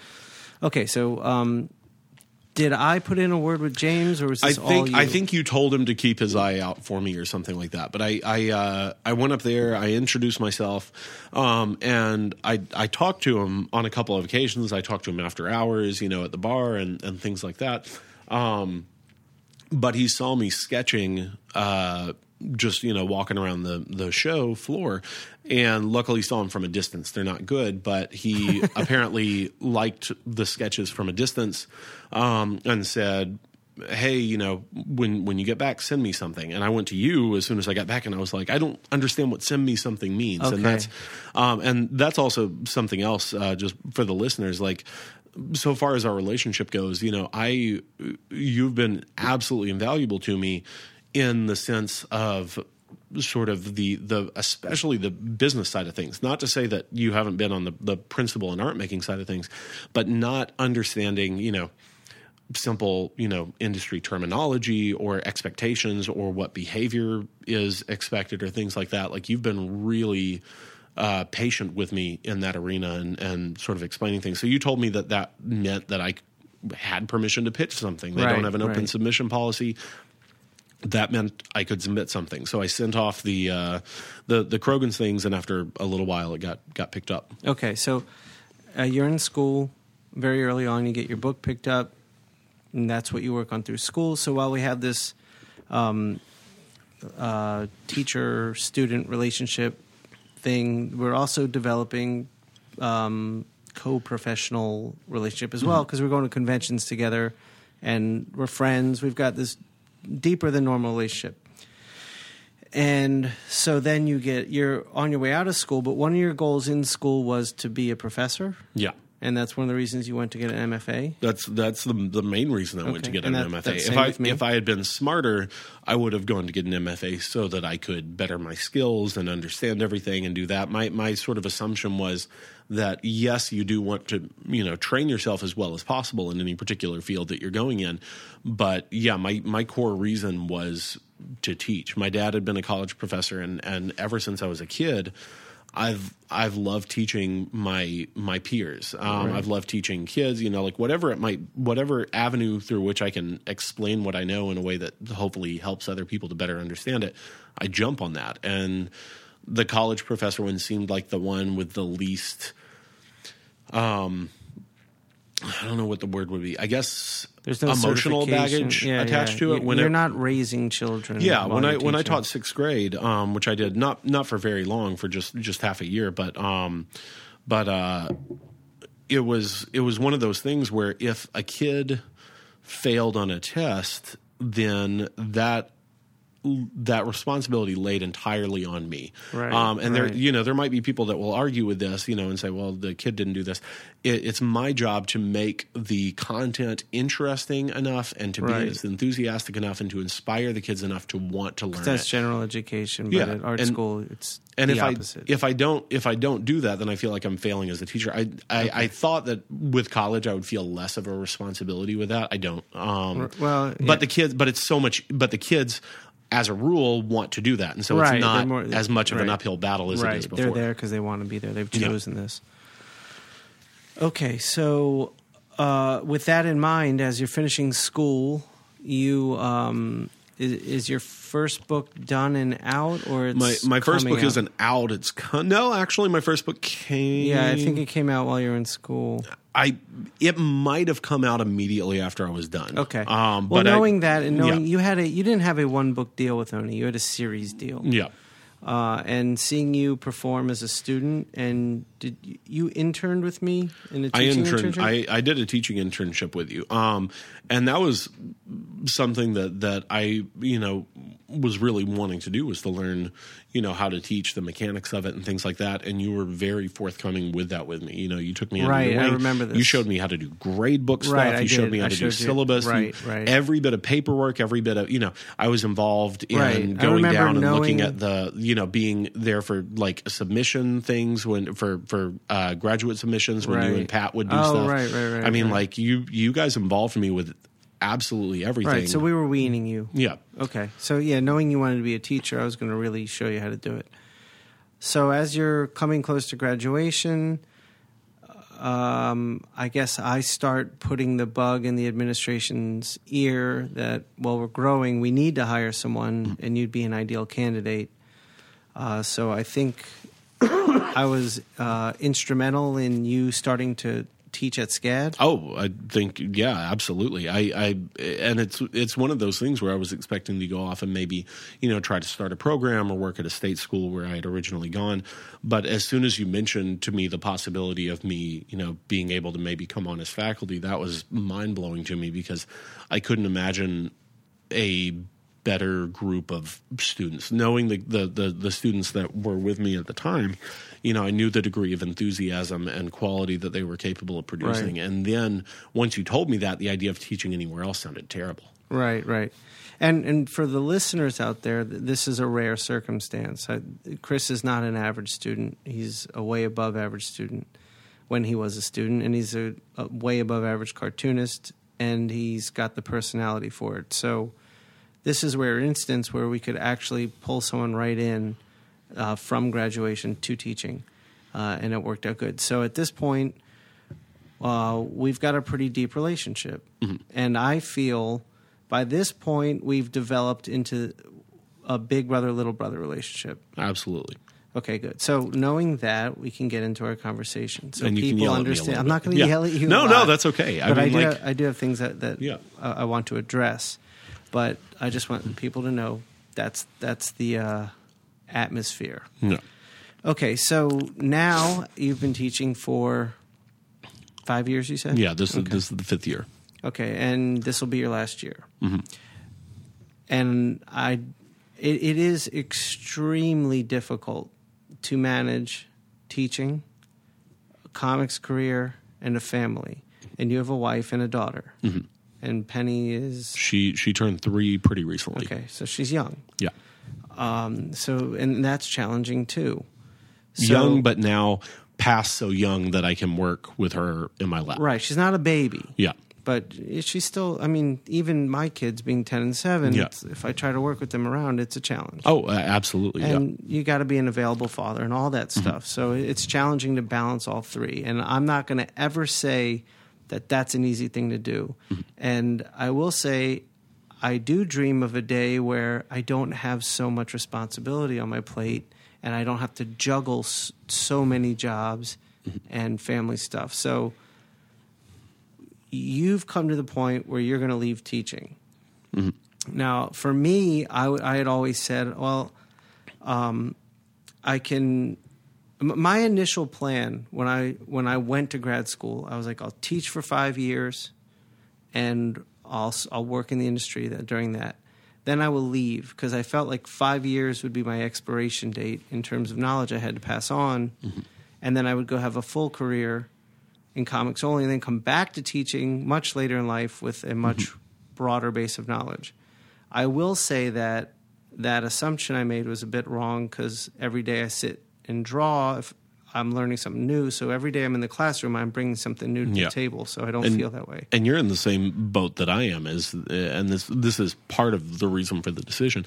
Okay, so um, did I put in a word with James, or was I this all you? I think you told him to keep his eye out for me or something like that. But I I uh, I went up there, I introduced myself, um, and I I talked to him on a couple of occasions. I talked to him after hours, you know, at the bar and and things like that. Um, but he saw me sketching. Uh, just you know walking around the the show floor. And luckily saw him from a distance. They're not good but he apparently liked the sketches from a distance um, and said hey you know when when you get back send me something. And i went to you as soon as i got back and i was like i don't understand what send me something means. Okay. and that's um, and that's also something else uh, just for the listeners like so far as our relationship goes, you know, I you've been absolutely invaluable to me in the sense of sort of the the especially the business side of things. Not to say that you haven't been on the the principle and art making side of things, but not understanding, you know, simple, you know, industry terminology or expectations or what behavior is expected or things like that. Like you've been really uh, patient with me in that arena and, and sort of explaining things. So you told me that that meant that I had permission to pitch something. They Right, don't have an open right. submission policy. That meant I could submit something. So I sent off the uh, the the Crogan's things, and after a little while, it got got picked up. Okay, so uh, you're in school very early on. You get your book picked up, and that's what you work on through school. So while we have this um, uh, teacher-student relationship thing, we're also developing um, co-professional relationship as well because we're going to conventions together, and we're friends. We've got this deeper than normal relationship. And so then you get you're on your way out of school, but one of your goals in school was to be a professor, Yeah. And that's one of the reasons you went to get an MFA. That's that's the the main reason I went to get And an that- MFA. If I if I had been smarter, I would have gone to get an MFA so that I could better my skills and understand everything and do that. My my sort of assumption was that yes, you do want to you know train yourself as well as possible in any particular field that you're going in, but yeah, my my core reason was to teach. My dad had been a college professor, and and ever since I was a kid. I've I've loved teaching my my peers. Um, I've loved teaching kids. You know, like whatever it might, whatever avenue through which I can explain what I know in a way that hopefully helps other people to better understand it. I jump on that, and the college professor one seemed like the one with the least. Um, I don't know what the word would be. I guess There's no emotional baggage Yeah, attached yeah. to it. When you're it- not raising children. yeah, when I when I taught sixth grade, um, which I did not not for very long, for just just half a year, but um, but uh, it was it was one of those things where if a kid failed on a test, then that that responsibility laid entirely on me. Right, um, and there, you know, there might be people that will argue with this, you know, and say, "Well, the kid didn't do this." It, it's my job to make the content interesting enough and to Right. be as enthusiastic enough and to inspire the kids enough to want to learn That's it. general education, but Yeah, at art and- school, it's And the if opposite. I if I don't if I don't do that, then I feel like I'm failing as a teacher. I I, I thought that with college I would feel less of a responsibility with that. I don't. Um, well, but the kids, but it's so much. But the kids, as a rule, want to do that, and so Right, it's not more- as much of an uphill battle as right, it is before. they're there because they want to be there. They've Yeah. chosen this. Okay, so uh, with that in mind, as you're finishing school, you um, is, is your first book done and out, or it's My my first book out? isn't out. It's con- no, actually, my first book came. Yeah, I think it came out while you were in school. I it might have come out immediately after I was done. Okay. Um, well, but I- knowing that and knowing yeah. you had a you didn't have a one book deal with Oni, you had a series deal. yeah. Uh, and seeing you perform as a student, and did you, you interned with me in a I teaching interned. internship? I, I did a teaching internship with you, um, and that was something that that I you know was really wanting to do was to learn you know how to teach the mechanics of it and things like that. And you were very forthcoming with that with me. You know, you took me under Right, I rememme this. You showed me how to do grade book stuff. Right, you I showed did. me how I to do syllabus. You- right, right. Every bit of paperwork, every bit of you know, I was involved in Right. Going down and looking at the you know being there for like submission things when for for uh, graduate submissions when you and Pat would do Oh, stuff. right, right, right, I mean, right. like you you guys involved me with absolutely everything. right. So we were weaning you. yeah. Okay. So yeah, knowing you wanted to be a teacher, I was going to really show you how to do it. So as you're coming close to graduation, um, I guess I start putting the bug in the administration's ear that while we're growing, we need to hire someone, and you'd be an ideal candidate. Uh, so I think I was uh, instrumental in you starting to teach at SCAD. Oh, I think yeah, absolutely. I, I and it's it's one of those things where I was expecting to go off and maybe you know try to start a program or work at a state school where I had originally gone. But as soon as you mentioned to me the possibility of me, you know, being able to maybe come on as faculty, that was mind blowing to me because I couldn't imagine a better group of students. Knowing the, the, the, the students that were with me at the time, you know, I knew the degree of enthusiasm and quality that they were capable of producing. Right. And then once you told me that, the idea of teaching anywhere else sounded terrible. Right, right. And and for the listeners out there, this is a rare circumstance. I, Chris is not an average student. He's a way above average student when he was a student, and he's a, a way above average cartoonist, and he's got the personality for it. So this is where rare instance where we could actually pull someone right in uh, from graduation to teaching, uh, and it worked out good. So at this point, uh, we've got a pretty deep relationship. And I feel by this point, we've developed into a big brother, little brother relationship. Absolutely. Okay, good. So knowing that, we can get into our conversation. So And you can people yell at me a understand. I'm not going to Yeah. yell at you. No, no, that's okay. I but I, do. like- I do have things that that Yeah. I want to address. But I just want people to know that's that's the uh, atmosphere. No. Okay, so now you've been teaching for five years. You said, Yeah, this is this is the fifth year. Okay, and this will be your last year. Mm-hmm. And I it, it is extremely difficult to manage teaching, a comics career, and a family. And you have a wife and a daughter. Mm-hmm. And Penny is She she turned three pretty recently. okay, so she's young. Yeah. Um, so and that's challenging too. So- young, but now past so young that I can work with her in my lap. right, she's not a baby. Yeah. but she's still i mean even my kids being 10 and 7 Yeah. if i try to work with them around it's a challenge Oh, uh, absolutely. and you got to be an available father and all that Mm-hmm. stuff so it's challenging to balance all three and i'm not going to ever say that that's an easy thing to do Mm-hmm. and i will say i do dream of a day where i don't have so much responsibility on my plate and i don't have to juggle s- so many jobs Mm-hmm. and family stuff so you've come to the point where you're going to leave teaching. Now, for me, I, w- I had always said, well, um, I can. My initial plan when I when I went to grad school, I was like, I'll teach for five years, and I'll I'll work in the industry that during that. Then I will leave because I felt like five years would be my expiration date in terms of knowledge I had to pass on, mm-hmm. and then I would go have a full career in comics only, and then come back to teaching much later in life with a much mm-hmm. broader base of knowledge. I will say that that assumption I made was a bit wrong because every day I sit and draw, if I'm learning something new. So every day I'm in the classroom, I'm bringing something new to Yeah. the table. So I don't And- feel that way. And you're in the same boat that I am, is uh, and this this is part of the reason for the decision,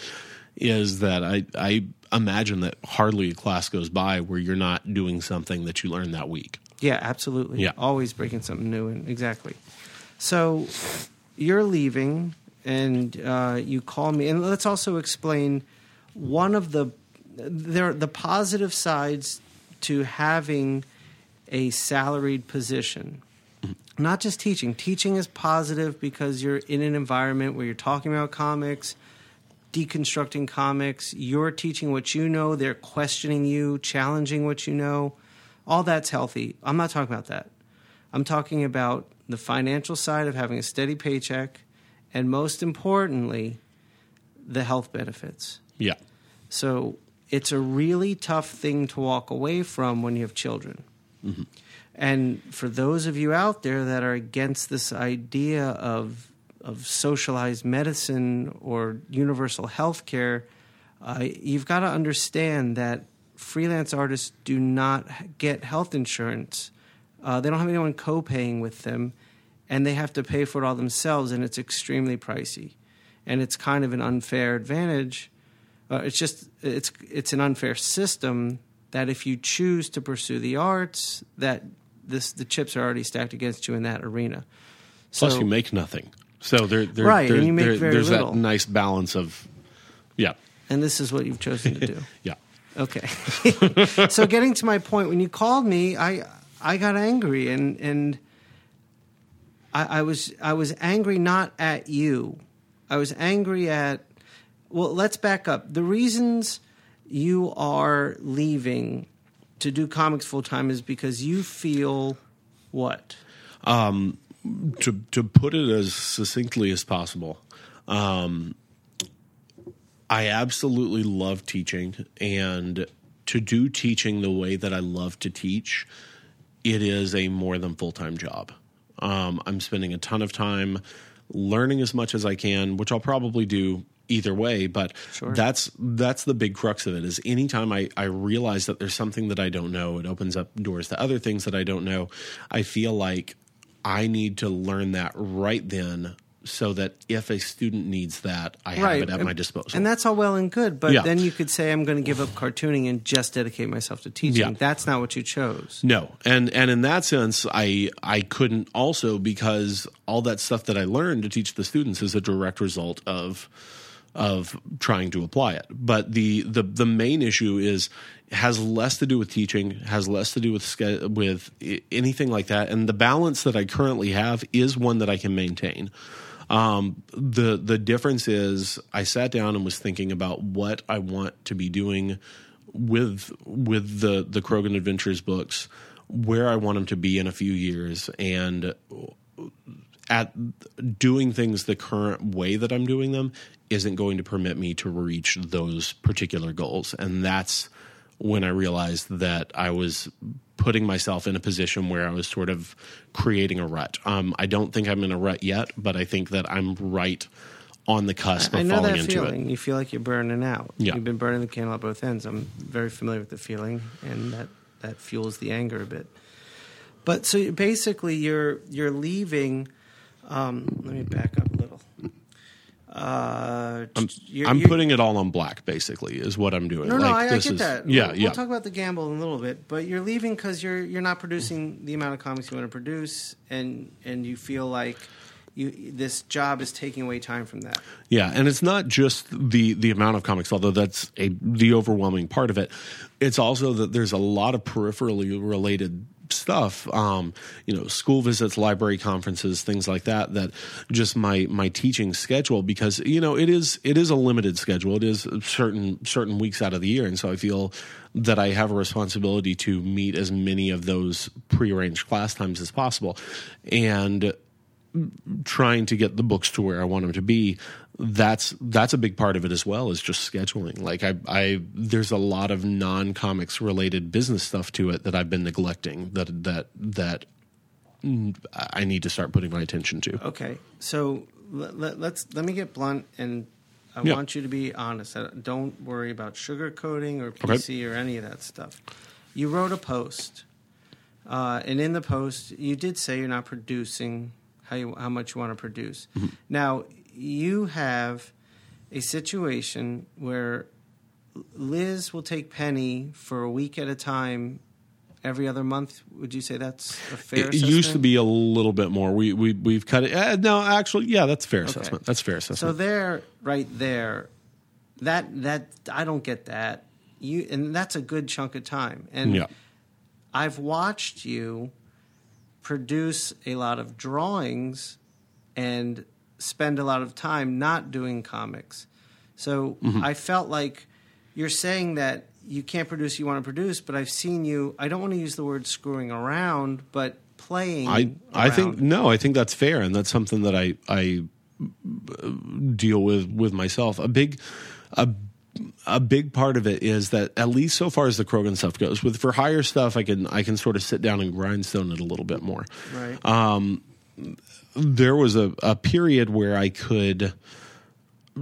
is that I I imagine that hardly a class goes by where you're not doing something that you learned that week. Yeah, absolutely. Yeah. Always breaking something new in. Exactly. So you're leaving and uh, you call me. And let's also explain one of the there the positive sides to having a salaried position. Mm-hmm. Not just teaching. Teaching is positive because you're in an environment where you're talking about comics, deconstructing comics. You're teaching what you know. They're questioning you, challenging what you know. All that's healthy. I'm not talking about that. I'm talking about the financial side of having a steady paycheck, and most importantly, the health benefits. Yeah. So it's a really tough thing to walk away from when you have children. And for those of you out there that are against this idea of of socialized medicine or universal health care, uh, you've got to understand that freelance artists do not get health insurance. Uh, they don't have anyone co-paying with them, and they have to pay for it all themselves, and it's extremely pricey. And it's kind of an unfair advantage. Uh, it's just it's it's an unfair system that if you choose to pursue the arts, that this the chips are already stacked against you in that arena. Plus, you make nothing. So there, there Right, and you make there- very there's little. that nice balance of, yeah, and this is what you've chosen to do. yeah. Okay. so getting to my point, when you called me, I I got angry and and I, I was I was angry not at you. I was angry at well, let's back up. The reasons you are leaving to do comics full time is because you feel what? to to put it as succinctly as possible, um, I absolutely love teaching, and to do teaching the way that I love to teach, it is a more than full time job. Um, I'm spending a ton of time learning as much as I can, which I'll probably do either way. But Sure. that's that's the big crux of it. Is anytime I I realize that there's something that I don't know, it opens up doors to other things that I don't know. I feel like I need to learn that right then. So that if a student needs that, I have it at my disposal. And that's all well and good, but Yeah. then you could say I'm going to give up cartooning and just dedicate myself to teaching. Yeah. That's not what you chose. No, and and in that sense, I I couldn't also because all that stuff that I learned to teach the students is a direct result of of trying to apply it. But the the the main issue is has less to do with teaching, has less to do with with anything like that, and the balance that I currently have is one that I can maintain. Um, the the difference is I sat down and was thinking about what I want to be doing with with the the Crogan Adventures books, where I want them to be in a few years, and at doing things the current way that I'm doing them isn't going to permit me to reach those particular goals, and that's when I realized that I was putting myself in a position where I was sort of creating a rut. Um, I don't think I'm in a rut yet, but I think that I'm right on the cusp of I know falling that into feeling. it. You feel like you're burning out. Yeah. You've been burning the candle at both ends. I'm very familiar with the feeling, and that that fuels the anger a bit. But so basically, you're you're leaving. Um, let me back up a little. Uh, you're- I'm you're- putting it all on black, basically, is what I'm doing. No, no, Like, I, I this get is- that. Yeah, we'll, yeah. We'll talk about the gamble in a little bit, but you're leaving because you're you're not producing the amount of comics you want to produce, and and you feel like you this job is taking away time from that. Yeah, and it's not just the the amount of comics, although that's a the overwhelming part of it. It's also that there's a lot of peripherally related stuff um you know school visits library conferences things like that that just my my teaching schedule because you know it is it is a limited schedule. It is certain certain weeks out of the year. And so i feel that i have a responsibility to meet as many of those prearranged class times as possible. And trying to get the books to where I want them to be. That's that's a big part of it as well is just scheduling. Like I, I there's a lot of non comics related business stuff to it that I've been neglecting that that that I need to start putting my attention to. Okay, so let, let's let me get blunt, and I Yeah. want you to be honest. Don't worry about sugarcoating or PC or any of that stuff. You wrote a post, uh, and in the post, you did say you're not producing how you, how much you want to produce. Now you have a situation where Liz will take Penny for a week at a time. Every other month, would you say that's a fair? It, it used to be a little bit more. We we we've cut it. Uh, no, actually, yeah, that's fair assessment. That's fair assessment. So there, right there, that that I don't get that. You and that's a good chunk of time. And yeah, I've watched you produce a lot of drawings and spend a lot of time not doing comics. So Mm-hmm. I felt like you're saying that you can't produce you want to produce, but I've seen you I don't want to use the word screwing around, but playing I I think no, I think that's fair, and that's something that I I uh, deal with with myself. A big a a big part of it is that at least so far as the Crogan stuff goes, with for higher stuff, I can I can sort of sit down and grindstone it a little bit more. right. Um, there was a, a period where I could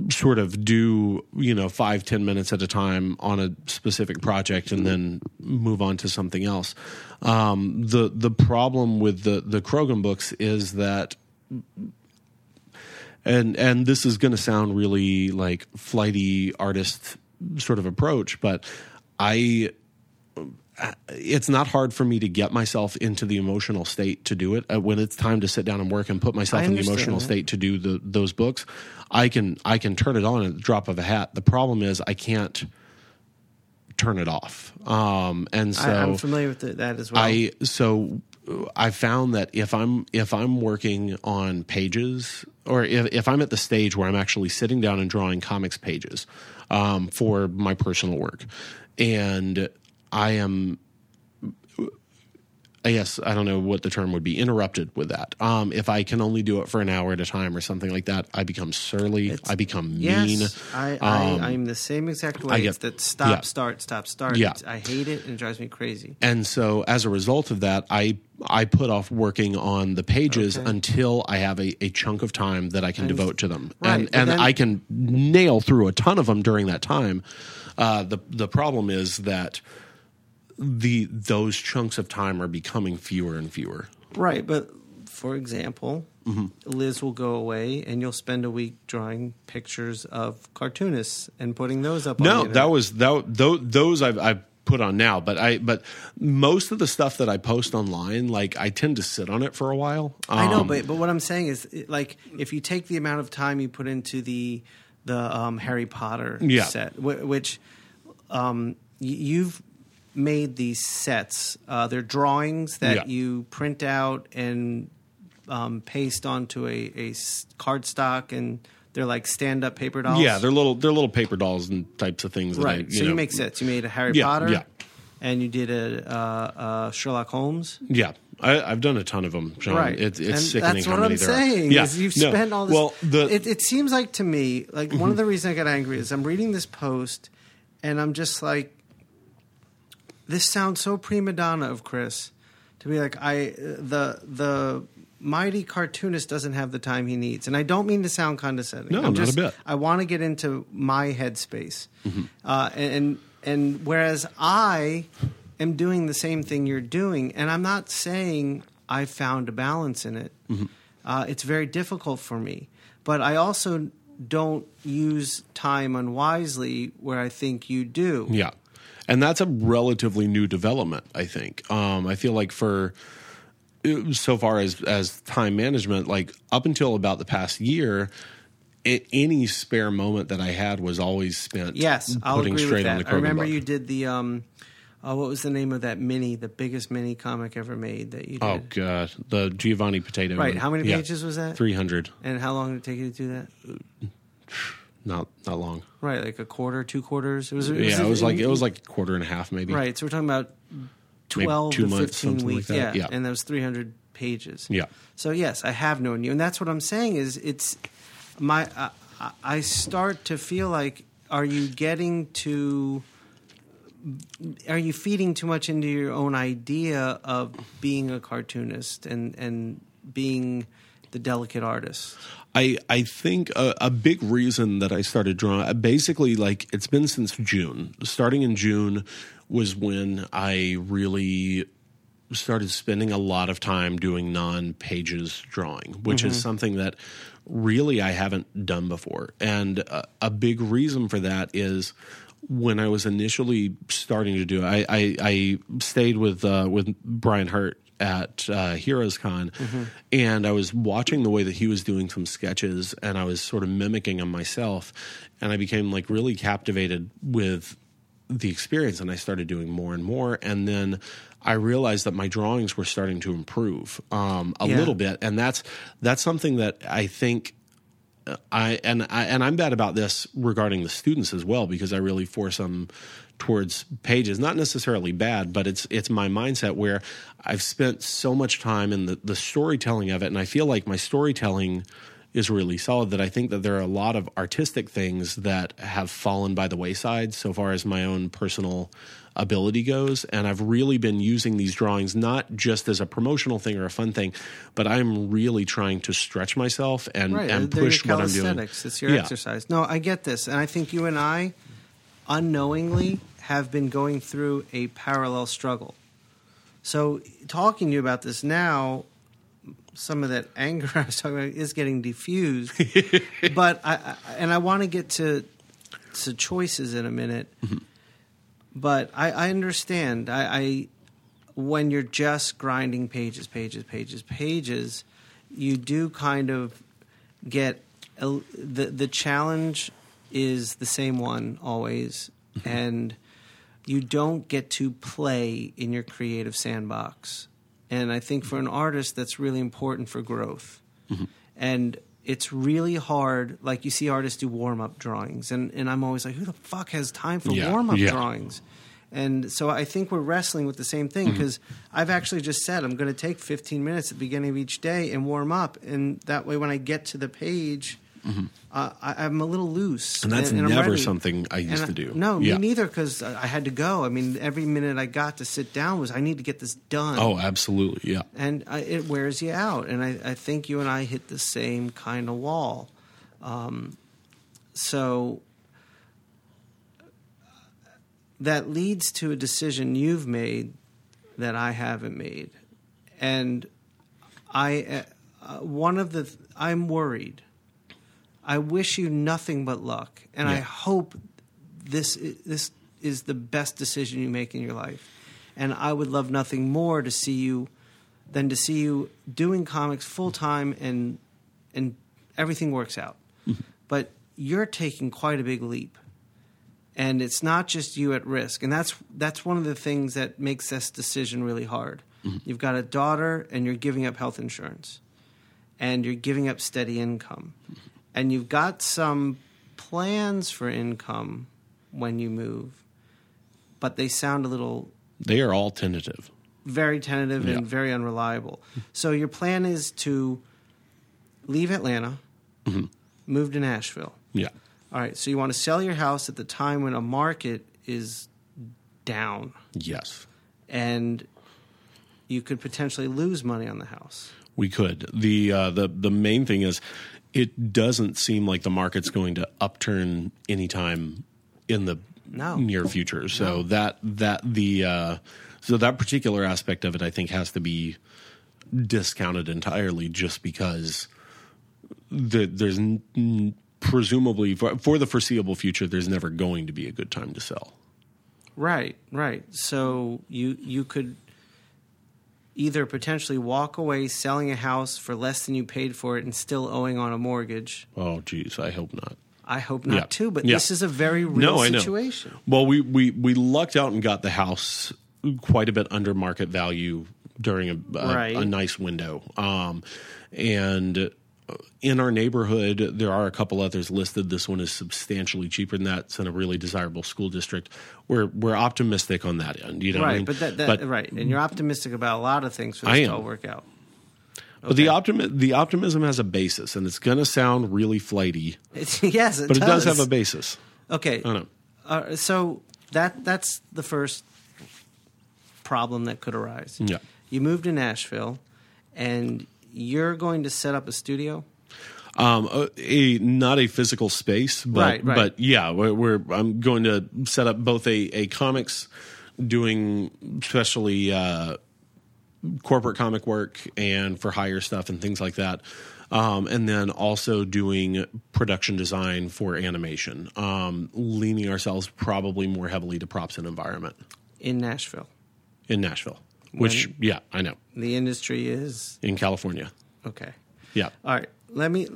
sort of do you know five ten minutes at a time on a specific project and then move on to something else. Um, the the problem with the the Crogan books is that. And and this is going to sound really like flighty artist sort of approach, but I it's not hard for me to get myself into the emotional state to do it uh, when it's time to sit down and work and put myself in the emotional that. state to do the, those books i can i can turn it on at the drop of a hat the problem is i can't turn it off um, and so I, I'm familiar with the, that as well. I so I found that if I'm if I'm working on pages or if, if I'm at the stage where I'm actually sitting down and drawing comics pages um, for my personal work, and I am. I guess I don't know what the term would be. Interrupted with that. Um, if I can only do it for an hour at a time or something like that, I become surly. It's- I become mean. I, I, Um, I'm the same exact way. I get- it's that stop, yeah. start, stop, start. Yeah. It's- I hate it and it drives me crazy. and so as a result of that i i put off working on the pages Okay. until i have a, a chunk of time that i can devote to them Right, and and then- i can nail through a ton of them during that time uh, the the problem is that the those chunks of time are becoming fewer and fewer Right, but for example, Mm-hmm. Liz will go away and you'll spend a week drawing pictures of cartoonists and putting those up. on the no that was that those, those I've, I've put on now but i but most of the stuff that i post online like i tend to sit on it for a while I know, Um, but but what I'm saying is, like, if you take the amount of time you put into the the um, Harry Potter Yeah. set, wh- which um, y- you've made these sets, uh, they're drawings that Yeah. you print out and um, paste onto a cardstock, and they're like stand up paper dolls. yeah they're little they're little paper dolls and types of things that I, right. you so know, you make sets. You made a Harry Yeah, Potter. yeah. and you did a, uh, uh, Sherlock Holmes. Yeah. I, I've done a ton of them, John. Right, It, it's and sickening that's how what many I'm there are. saying. Yeah, is you've no. spent all this. Well, the Mm-hmm. it, it seems like to me, like one of the reasons I got angry is I'm reading this post, and I'm just like, this sounds so prima donna of Chris to be like, I the the mighty cartoonist doesn't have the time he needs, and I don't mean to sound condescending. No, I'm not a bit. Mm-hmm. I want to get into my headspace, uh, and, and and whereas I am doing the same thing you're doing, and I'm not saying I found a balance in it. Mm-hmm. Uh, it's very difficult for me, but I also don't use time unwisely where I think you do. Yeah. And that's a relatively new development, I think. Um, I feel like for so far as as time management, like up until about the past year, any spare moment that I had was always spent Yes, I'll putting agree with that. I remember book. you did the um, uh, what was the name of that mini, the biggest mini comic ever made that you did? Oh god, the Giovanni Potato. Right, one. how many Yeah. pages was that? Three hundred. And how long did it take you to do that? Not not long. Right, like a quarter, two quarters. It was. yeah, it was like it was like a quarter and a half, maybe. right. So we're talking about twelve two to months, fifteen something like that. yeah, Yeah. and that was three hundred pages. Yeah. So yes, I have known you, and that's what I'm saying. Is it's my I, I- I start to feel like are you getting to are you feeding too much into your own idea of being a cartoonist and and being the delicate artist? I I think a, a big reason that I started drawing, basically, like it's been since June. Starting in June was when I really started spending a lot of time doing non pages drawing, which is something that really I haven't done before. And a, a big reason for that is when I was initially starting to do it, I, I, I stayed with uh, with Brian Hurtt at uh, Heroes Con, and I was watching the way that he was doing some sketches, and I was sort of mimicking him myself, and I became like really captivated with the experience and I started doing more and more and then I realized that my drawings were starting to improve um, a Yeah. little bit and that's that's something that I think uh, I and I and I'm bad about this regarding the students as well because I really force them towards pages not necessarily bad but it's it's my mindset where I've spent so much time in the the storytelling of it and I feel like my storytelling is really solid that I think that there are a lot of artistic things that have fallen by the wayside so far as my own personal ability goes and I've really been using these drawings not just as a promotional thing or a fun thing but I'm really trying to stretch myself and Right, and they're push what I'm doing. It's your Yeah. exercise. No, I get this, and I think you and I, unknowingly, have been going through a parallel struggle. So, talking to you about this now, some of that anger I was talking about is getting diffused. but I, I and I want to get to to choices in a minute. Mm-hmm. But I, I understand. I, I when you're just grinding pages, pages, pages, pages, you do kind of get a, the the challenge is the same one always, and you don't get to play in your creative sandbox. And I think for an artist, that's really important for growth. And it's really hard. Like you see artists do warm up drawings, and, and I'm always like, who the fuck has time for Yeah, warm up yeah. drawings? And so I think we're wrestling with the same thing Mm-hmm. because I've actually just said I'm going to take 15 minutes at the beginning of each day and warm up, and that way when I get to the page, uh, I, I'm a little loose. Mm-hmm. And that's I'm never something I used And to do. No, Yeah. me neither, because I had to go. I mean, every minute I got to sit down was I need to get this done. Oh, absolutely. Yeah. and I, it wears you out. And I, I think you and I hit the same kind of wall. Um, so that leads to a decision you've made that I haven't made, and I uh, one of the I'm worried. I wish you nothing but luck, and I hope this i- this is the best decision you make in your life. And I would love nothing more to see you than to see you doing comics full time and and everything works out. Mm-hmm. But you're taking quite a big leap. And it's not just you at risk. And that's that's one of the things that makes this decision really hard. Mm-hmm. You've got a daughter and you're giving up health insurance. And you're giving up steady income. And you've got some plans for income when you move, but they sound a little They are all tentative. very tentative Yeah. and very unreliable. So your plan is to leave Atlanta, Mm-hmm. move to Nashville. Yeah. All right. So you want to sell your house at the time when a market is down, Yes. and you could potentially lose money on the house. We could. The uh, the the main thing is it doesn't seem like the market's going to upturn anytime in the No. near future. So that that the uh, so that particular aspect of it I think has to be discounted entirely just because the, there's n- presumably for, for the foreseeable future there's never going to be a good time to sell. Right, right. So you you could either potentially walk away selling a house for less than you paid for it and still owing on a mortgage. Oh geez, I hope not. I hope not Yeah. too, but Yeah. this is a very real No, situation. Well, we, we we lucked out and got the house quite a bit under market value during a, a, Right. a nice window. Um, and in our neighborhood, there are a couple others listed. This one is substantially cheaper than that. It's in a really desirable school district. We're we're optimistic on that end. You know, what I Right, mean? but that, that right, and you're optimistic about a lot of things for I this to am. all work out. But the Okay. optimi- the optimism has a basis, and it's going to sound really flighty, It's, yes, it but does. it does have a basis. Okay, I uh, so that that's the first problem that could arise. Yeah. You moved to Nashville, and you're going to set up a studio. Um, a, a not a physical space, but Right, right. but yeah, we're, we're I'm going to set up both a a comics doing especially uh, corporate comic work and for hire stuff and things like that. Um, and then also doing production design for animation, um, leaning ourselves probably more heavily to props and environment in Nashville. in Nashville. Which, yeah, I know The industry is in California. okay. Yeah, All right, let me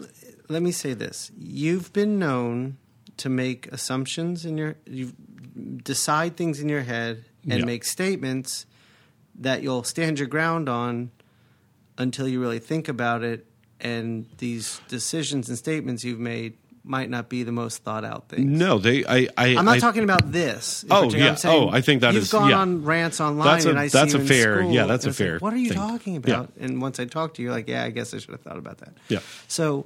let me say this. You've been known to make assumptions in your you decide things in your head and Yeah. make statements that you'll stand your ground on until you really think about it and these decisions and statements you've made might not be the most thought out things. no, they. I. I I'm not I- talking about this. Oh, yeah. Saying Oh, I think that you've is- gone yeah. on rants online, That's a- and I see that's you a fair- school, yeah, that's a it's like, fair what are you thing. talking Yeah. about? And once I talk to you, you're like, yeah, I guess I should have thought about that. Yeah. So,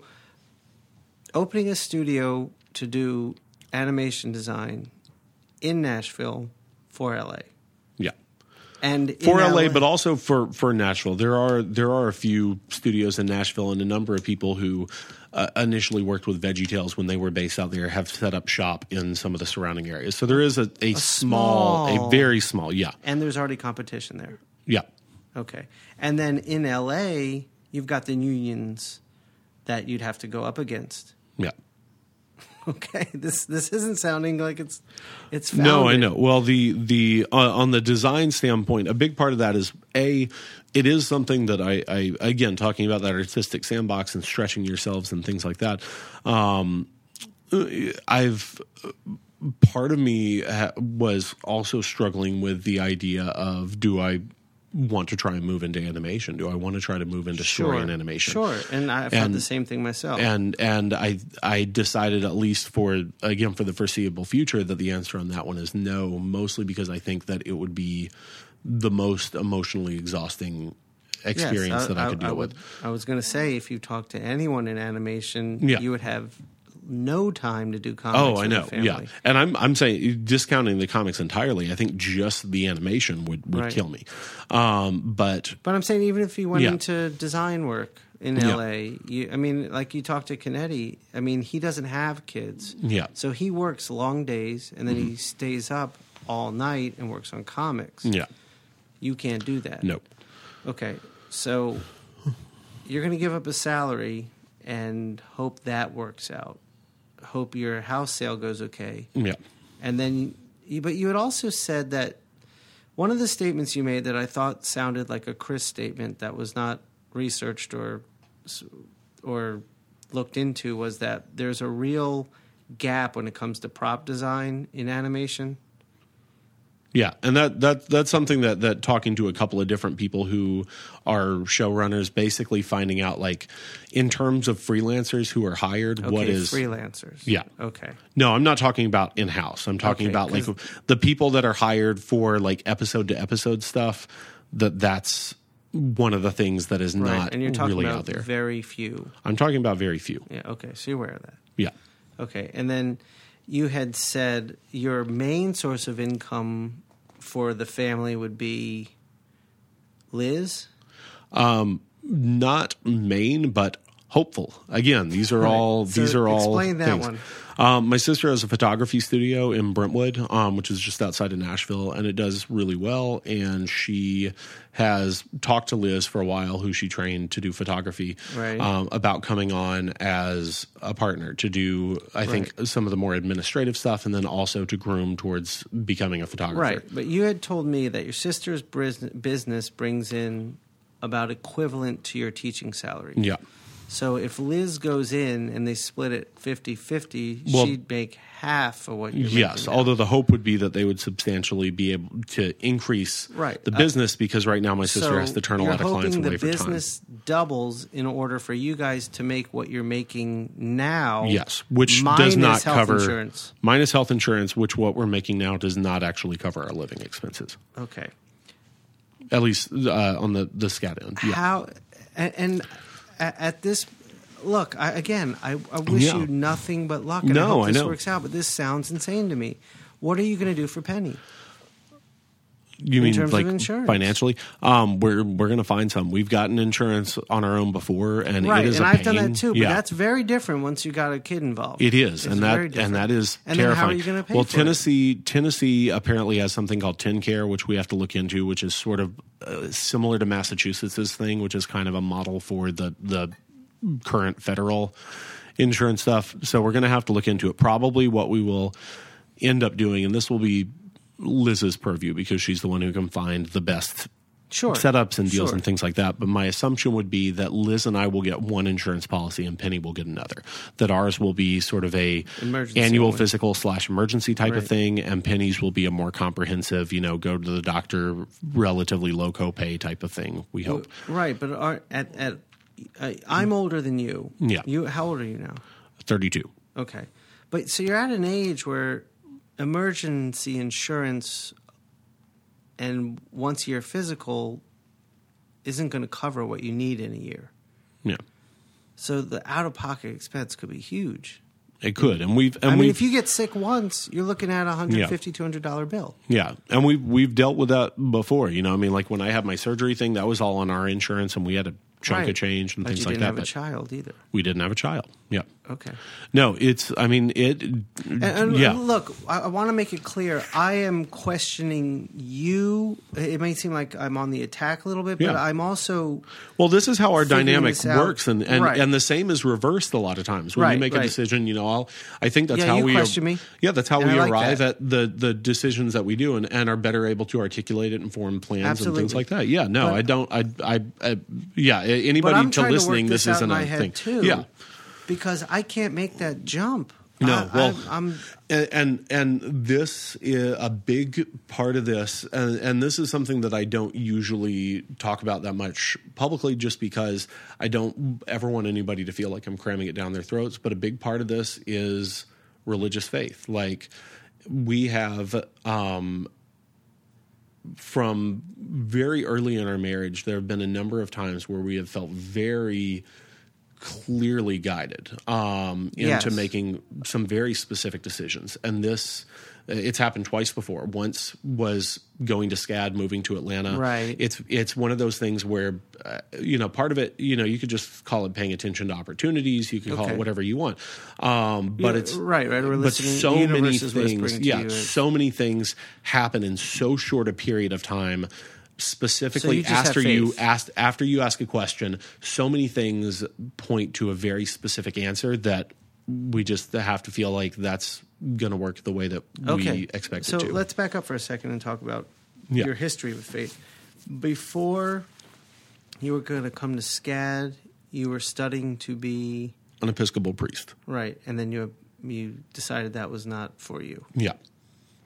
opening a studio to do animation design in Nashville for LA, yeah. And for LA, but also for for Nashville. There are there are a few studios in Nashville, and a number of people who uh, initially worked with VeggieTales when they were based out there have set up shop in some of the surrounding areas. So there is a, a, small, small- a very small, yeah, and there's already competition there. yeah, Okay, and then in LA, you've got the unions that you'd have to go up against. yeah. Okay, this this isn't sounding like it's it's No, I know. Well, the the uh, on the design standpoint, a big part of that is a it is something that I, I again talking about that artistic sandbox and stretching yourselves and things like that. Um, I've part of me ha- was also struggling with the idea of do I want to try and move into animation? Do I want to try to move into story and animation? Sure, and I've had the same thing myself. and and I I decided at least for again for the foreseeable future that the answer on that one is no, mostly because I think that it would be the most emotionally exhausting Yes, experience that I, could deal would- with. I was going to say, if you talk to anyone in animation, Yeah. you would have no time to do comics. Oh, I know, yeah, and I'm I'm saying discounting the comics entirely. I think just the animation would would Right. kill me. Um, but But I'm saying, even if you went Yeah. into design work in Yeah. LA, you, I mean, like you talked to Kennedy, I mean, he doesn't have kids. Yeah. Mm-hmm. So he works long days and then he stays up all night and works on comics. yeah, You can't do that. no, Okay, so you're going to give up a salary and hope that works out. Hope your house sale goes okay, yeah, and then, you, but you had also said that one of the statements you made that I thought sounded like a Chris statement that was not researched or or looked into was that there's a real gap when it comes to prop design in animation. Yeah, and that that that's something that that talking to a couple of different people who are showrunners, basically finding out like in terms of freelancers who are hired, Okay, what is freelancers? Yeah. Okay. No, I'm not talking about in house. I'm talking Okay, about like the people that are hired for like episode to episode stuff. That that's one of the things that is Right. not and you're talking really about out there. very few. I'm talking about very few. Yeah. Okay. So you're aware of that. Yeah. Okay. And then you had said your main source of income for the family would be Liz. Um, not main, but hopeful. Again, these are Right. all So these are all explain that things. one. Um, my sister has a photography studio in Brentwood, um, which is just outside of Nashville, and it does really well. And she has talked to Liz for a while, who she trained to do photography, Right. um, about coming on as a partner to do, I think, some of the more administrative stuff, and then also to groom towards becoming a photographer. Right. But you had told me that your sister's business brings in about equivalent to your teaching salary. Yeah. So if Liz goes in and they split it 50-50, Well- she'd make half of what you're Yes, although the hope would be that they would substantially be able to increase Right. the Uh, business because right now my sister so has to turn a lot of clients away the for time. The business doubles in order for you guys to make what you're making now. Yes, which does not health cover insurance. minus health insurance, which what we're making now does not actually cover our living expenses, Okay. at least uh, on the the scat end. Yeah. How and, and at, at this look I, again, I, I wish Yeah. you nothing but luck. And I No, hope I this know. works out. But this sounds insane to me. What are you going to do for Penny? You mean terms of like financially? Um, we're we're gonna find some. We've gotten insurance on our own before, and right, it is and I've done that too. But Yeah. that's very different once you got a kid involved. It is, It's and that and that is And then terrifying. how are you going to pay well, for it? Tennessee, Tennessee apparently has something called TennCare, which we have to look into, which is sort of uh, similar to Massachusetts's thing, which is kind of a model for the the current federal insurance stuff. So we're going to have to look into it. Probably what we will end up doing, and this will be Liz's purview because she's the one who can find the best Sure. setups and deals Sure. and things like that. But my assumption would be that Liz and I will get one insurance policy and Penny will get another. That ours will be sort of a Emergency annual only. physical slash emergency type of thing, and Penny's will be a more comprehensive, you know, go to the doctor, relatively low copay type of thing. We hope. Right, but are, at at uh, I'm older than you. Yeah. You how old are you now? Thirty two. Okay. But so you're at an age where emergency insurance and once year physical isn't going to cover what you need in a year. Yeah, So the out of pocket expense could be huge. it could, and we've and I mean, we've if you get sick once, you're looking at a $150, $200 bill. Yeah, and we've we've dealt with that before. You know, I mean, like when I had my surgery thing, that was all on our insurance, and we had a chunk Right. of change and But things like didn't that. have a child either. we didn't have a child. Yeah. Okay. No, it's. I mean, it. And, and yeah. look, I, I want to make it clear. I am questioning you. It may seem like I'm on the attack a little bit, but Yeah. I'm also Well, this is how our dynamic works, and and, Right. and the same is reversed a lot of times. When you Right, make a decision, you know, I'll. I think that's Yeah, how you we question me. Yeah, that's how And we like arrive that. at the the decisions that we do, and, and are better able to articulate it, and form plans, Absolutely. and things like that. Yeah, no, But- I don't. I, I, I yeah. Anybody to listening, to this, this, isn't in my a thing. too. Yeah. Because I can't make that jump. No, I, well, I, am and, and and this is a big part of this, and, and this is something that I don't usually talk about that much publicly, just because I don't ever want anybody to feel like I'm cramming it down their throats. But a big part of this is religious faith. Like we have um, from very early in our marriage, there have been a number of times where we have felt very clearly guided um, into Yes. making some very specific decisions. And this, it's happened twice before. Once was going to SCAD, moving to Atlanta. Right. It's it's one of those things where, uh, you know, part of it, you know, you could just call it paying attention to opportunities. You could call Okay. it whatever you want. Um, but Yeah, it's right, right, we're But so many things, yeah, so many things happen in so short a period of time. Specifically, you after you asked after you ask a question, so many things point to a very specific answer that we just have to feel like that's going to work the way that okay. we expect so it to. let's back up for a second and talk about Yeah. your history with faith. Before you were going to come to SCAD, you were studying to be An Episcopal priest. right, and then you you decided that was not for you. Yeah.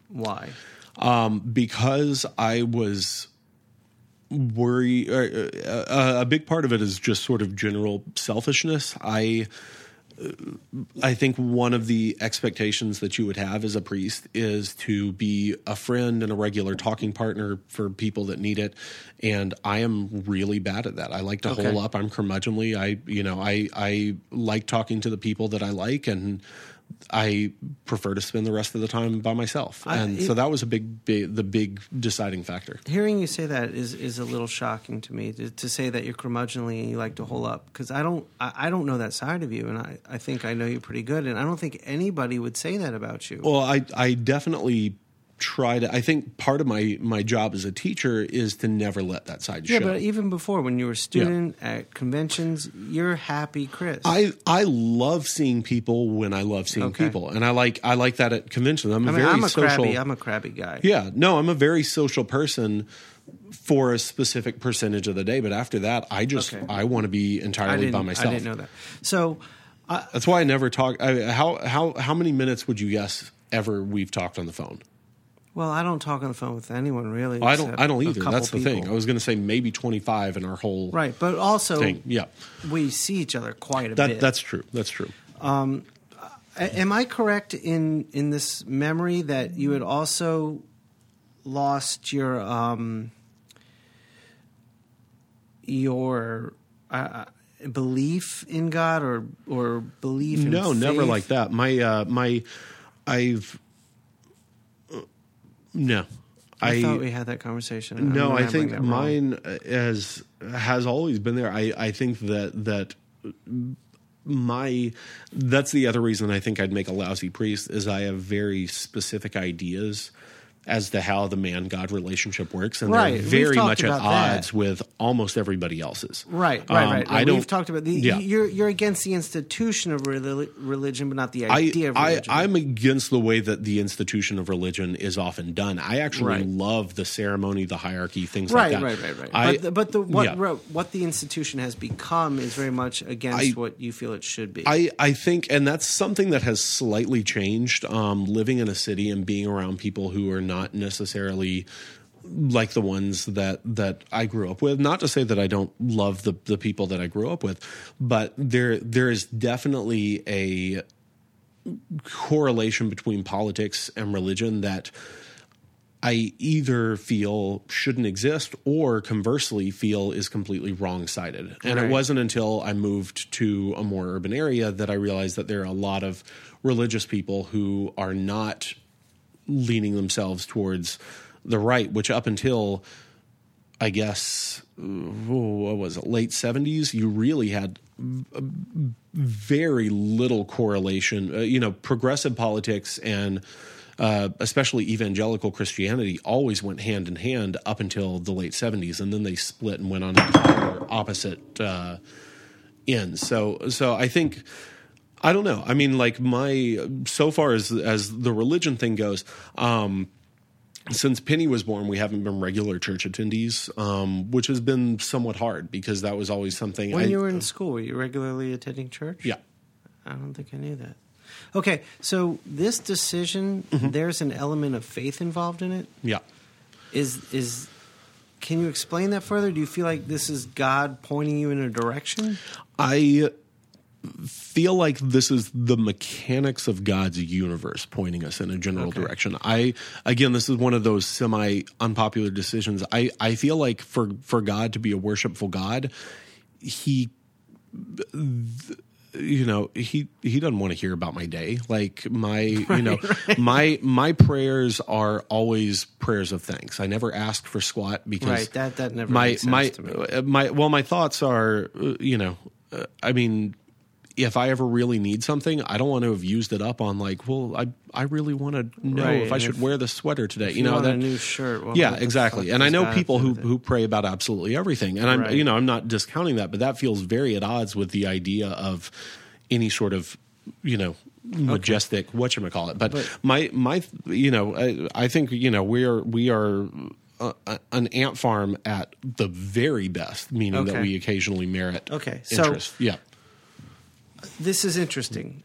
Why? um, because I was worry uh, uh, a big part of it is just sort of general selfishness i uh, I think one of the expectations that you would have as a priest is to be a friend and a regular talking partner for people that need it. And I am really bad at that. I like to Okay. hole up. I'm curmudgeonly. I, you know, I, I like talking to the people that I like and I prefer to spend the rest of the time by myself. I- and it- so that was a big, big, the big deciding factor. Hearing you say that is, is a little shocking to me to, to say that you're curmudgeonly and you like to hole up because I don't I, I don't know that side of you and I, I think I know you pretty good and I don't think anybody would say that about you. Well, I I definitely try to. I think part of my my job as a teacher is to never let that side yeah, show. but even before when you were a student at conventions, you're happy, Chris. I I love seeing people when I love seeing Okay. people, and I like I like that at conventions. I'm a I mean, very I'm a social. crabby. I'm a crabby guy. yeah, no, I'm a very social person for a specific percentage of the day, but after that, I just Okay. I want to be entirely by myself. I didn't know that. So uh, That's why I never talk. I, how how how many minutes would you guess ever we've talked on the phone? Well, I don't talk on the phone with anyone really. I don't. I don't either. That's the thing. I was going to say maybe 25 in our whole right, but also thing. Yeah, we see each other quite a that bit. that's true. That's true. A- Am I correct in in this memory that you had also lost your um your uh, belief in God or or belief in No, never like that. My uh my I've uh, no. I, I, thought we had that conversation. No, I think mine uh, has has always been there. I I think that that my that's the other reason I think I'd make a lousy priest is I have very specific ideas as to how the man God relationship works, and Right. they're very much at about that. odds with almost everybody else's. Right, right, Um, right. I We've talked about the. Yeah. You're you're against the institution of religion, but not the I, idea of religion. I'm against the way that the institution of religion is often done. I actually Right. love the ceremony, the hierarchy, things right, like that. right, right, right. I- but the, but the what yeah. what the institution has become is very much against I- what you feel it should be. I, I think, and that's something that has slightly changed. Um, living in a city and being around people who are not necessarily like the ones that that I grew up with. Not to say that I don't love the the people that I grew up with, but there there is definitely a correlation between politics and religion that I either feel shouldn't exist or conversely feel is completely wrong sided. And Right. it wasn't until I moved to a more urban area that I realized that there are a lot of religious people who are not leaning themselves towards the right, which up until I guess what was it, late seventies, you really had very little correlation. Uh, you know, progressive politics and uh, especially evangelical Christianity always went hand in hand up until the late seventies, and then they split and went on opposite uh, ends. So, so I think. I don't know. I mean, like my so far as as the religion thing goes, um, since Penny was born, we haven't been regular church attendees, um, which has been somewhat hard because that was always something. when I, you were in school, were you regularly attending church? yeah, I don't think I knew that. Okay, so this decision, Mm-hmm. there's an element of faith involved in it. yeah. Is is can you explain that further? Do you feel like this is God pointing you in a direction? I feel like this is the mechanics of God's universe pointing us in a general Okay. direction. I again this is one of those semi unpopular decisions. I I feel like for for God to be a worshipful God, he you know he he doesn't want to hear about my day like my you know my my prayers are always prayers of thanks i never ask for squat because Right, that- that never my makes sense my to me. uh, my well my thoughts are uh, you know uh, i mean if i ever really need something i don't want to have used it up on like well i i really want to know Right, if i should if- wear this sweater today If you know want that a new shirt. Well, yeah exactly. and i know people who who pray about absolutely everything. And i'm Right. you know i'm not discounting that but that feels very at odds with the idea of any sort of you know majestic what you call it but, But- my my you know I, I think you know we are we are uh, an ant farm at the very best meaning that we occasionally merit Okay, so- interest. Yeah this is interesting.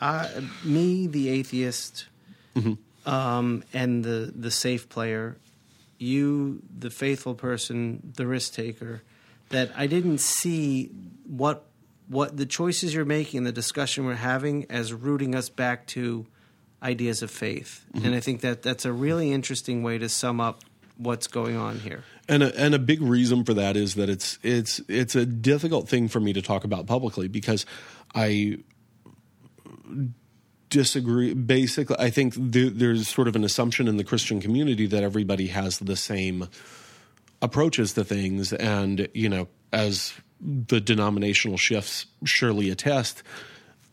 I, me, the atheist, Mm-hmm. um, and the the safe player, you the faithful person, the risk taker, that I didn't see what what the choices you're making, the discussion we're having, as rooting us back to ideas of faith, Mm-hmm. and I think that that's a really interesting way to sum up what's going on here. And a, and a big reason for that is that it's it's it's a difficult thing for me to talk about publicly because I disagree. Basically, I think there, there's sort of an assumption in the Christian community that everybody has the same approaches to things, and you know, as the denominational shifts surely attest,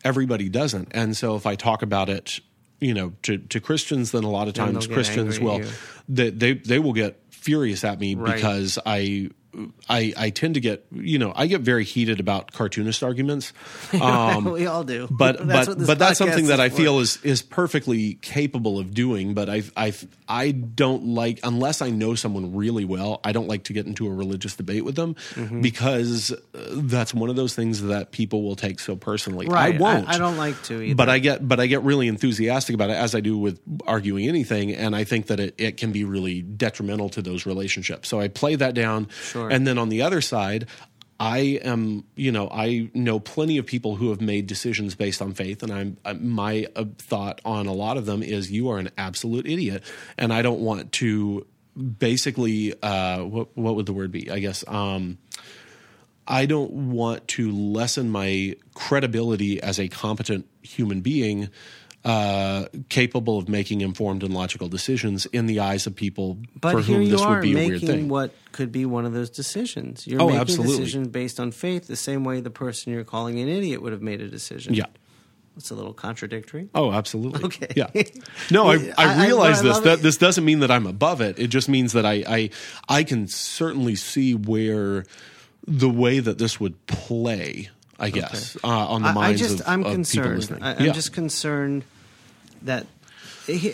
everybody doesn't. And so, if I talk about it, you know, to, to Christians, then a lot of times Christians will they, they they will get furious at me Right. because I. I, I tend to get you know I get very heated about cartoonist arguments, um, we all do, but That's but but that's something that I for. feel is is perfectly capable of doing. But I I I don't like unless I know someone really well. I don't like to get into a religious debate with them Mm-hmm. because uh, that's one of those things that people will take so personally. right. I won't. I, don't like to either. But I get, but I get really enthusiastic about it as I do with arguing anything, and I think that it, it can be really detrimental to those relationships. So I play that down, Sure. And then on the other side, I am, you know, I know plenty of people who have made decisions based on faith, and I'm I, my uh, thought on a lot of them is you are an absolute idiot, and I don't want to basically, uh, what what would the word be? I guess. Um, I don't want to lessen my credibility as a competent human being uh, capable of making informed and logical decisions in the eyes of people But for whom this would be a weird making thing. what could be one of those decisions. You're Oh, making absolutely. a decision based on faith, the same way the person you're calling an idiot would have made a decision. yeah. it's a little contradictory. Oh, absolutely. Okay. Yeah. No, I, I- I I- realize I this. That this doesn't mean that I'm above it. It just means that I, I I can certainly see where the way that this would play. I guess uh, on the I, I minds just of, I'm of people concerned. listening. I, I'm Yeah. just concerned that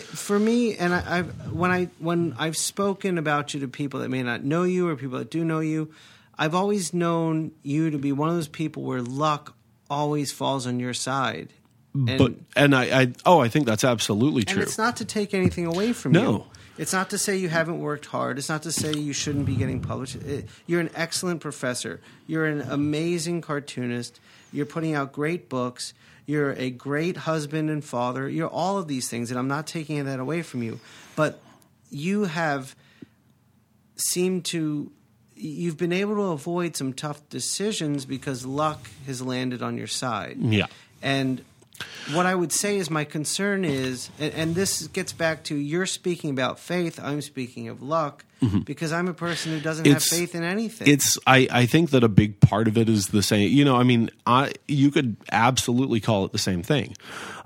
for me, and I, I've when I when I've spoken about you to people that may not know you or people that do know you, I've always known you to be one of those people where luck always falls on your side. And, but and I, I oh I think that's absolutely and true. it's not to take anything away from No. you. It's not to say you haven't worked hard. It's not to say you shouldn't be getting published. Uh, you're an excellent professor. You're an amazing cartoonist. You're putting out great books. You're a great husband and father. You're all of these things, and I'm not taking that away from you. But you have seemed to you've been able to avoid some tough decisions because luck has landed on your side. Yeah. And what I would say is my concern is, and, and this gets back to you're speaking about faith, I'm speaking of luck, because I'm a person who doesn't have Mm-hmm. It's- faith in anything. It's I, I think that a big part of it is the same. You know, I mean, I you could absolutely call it the same thing.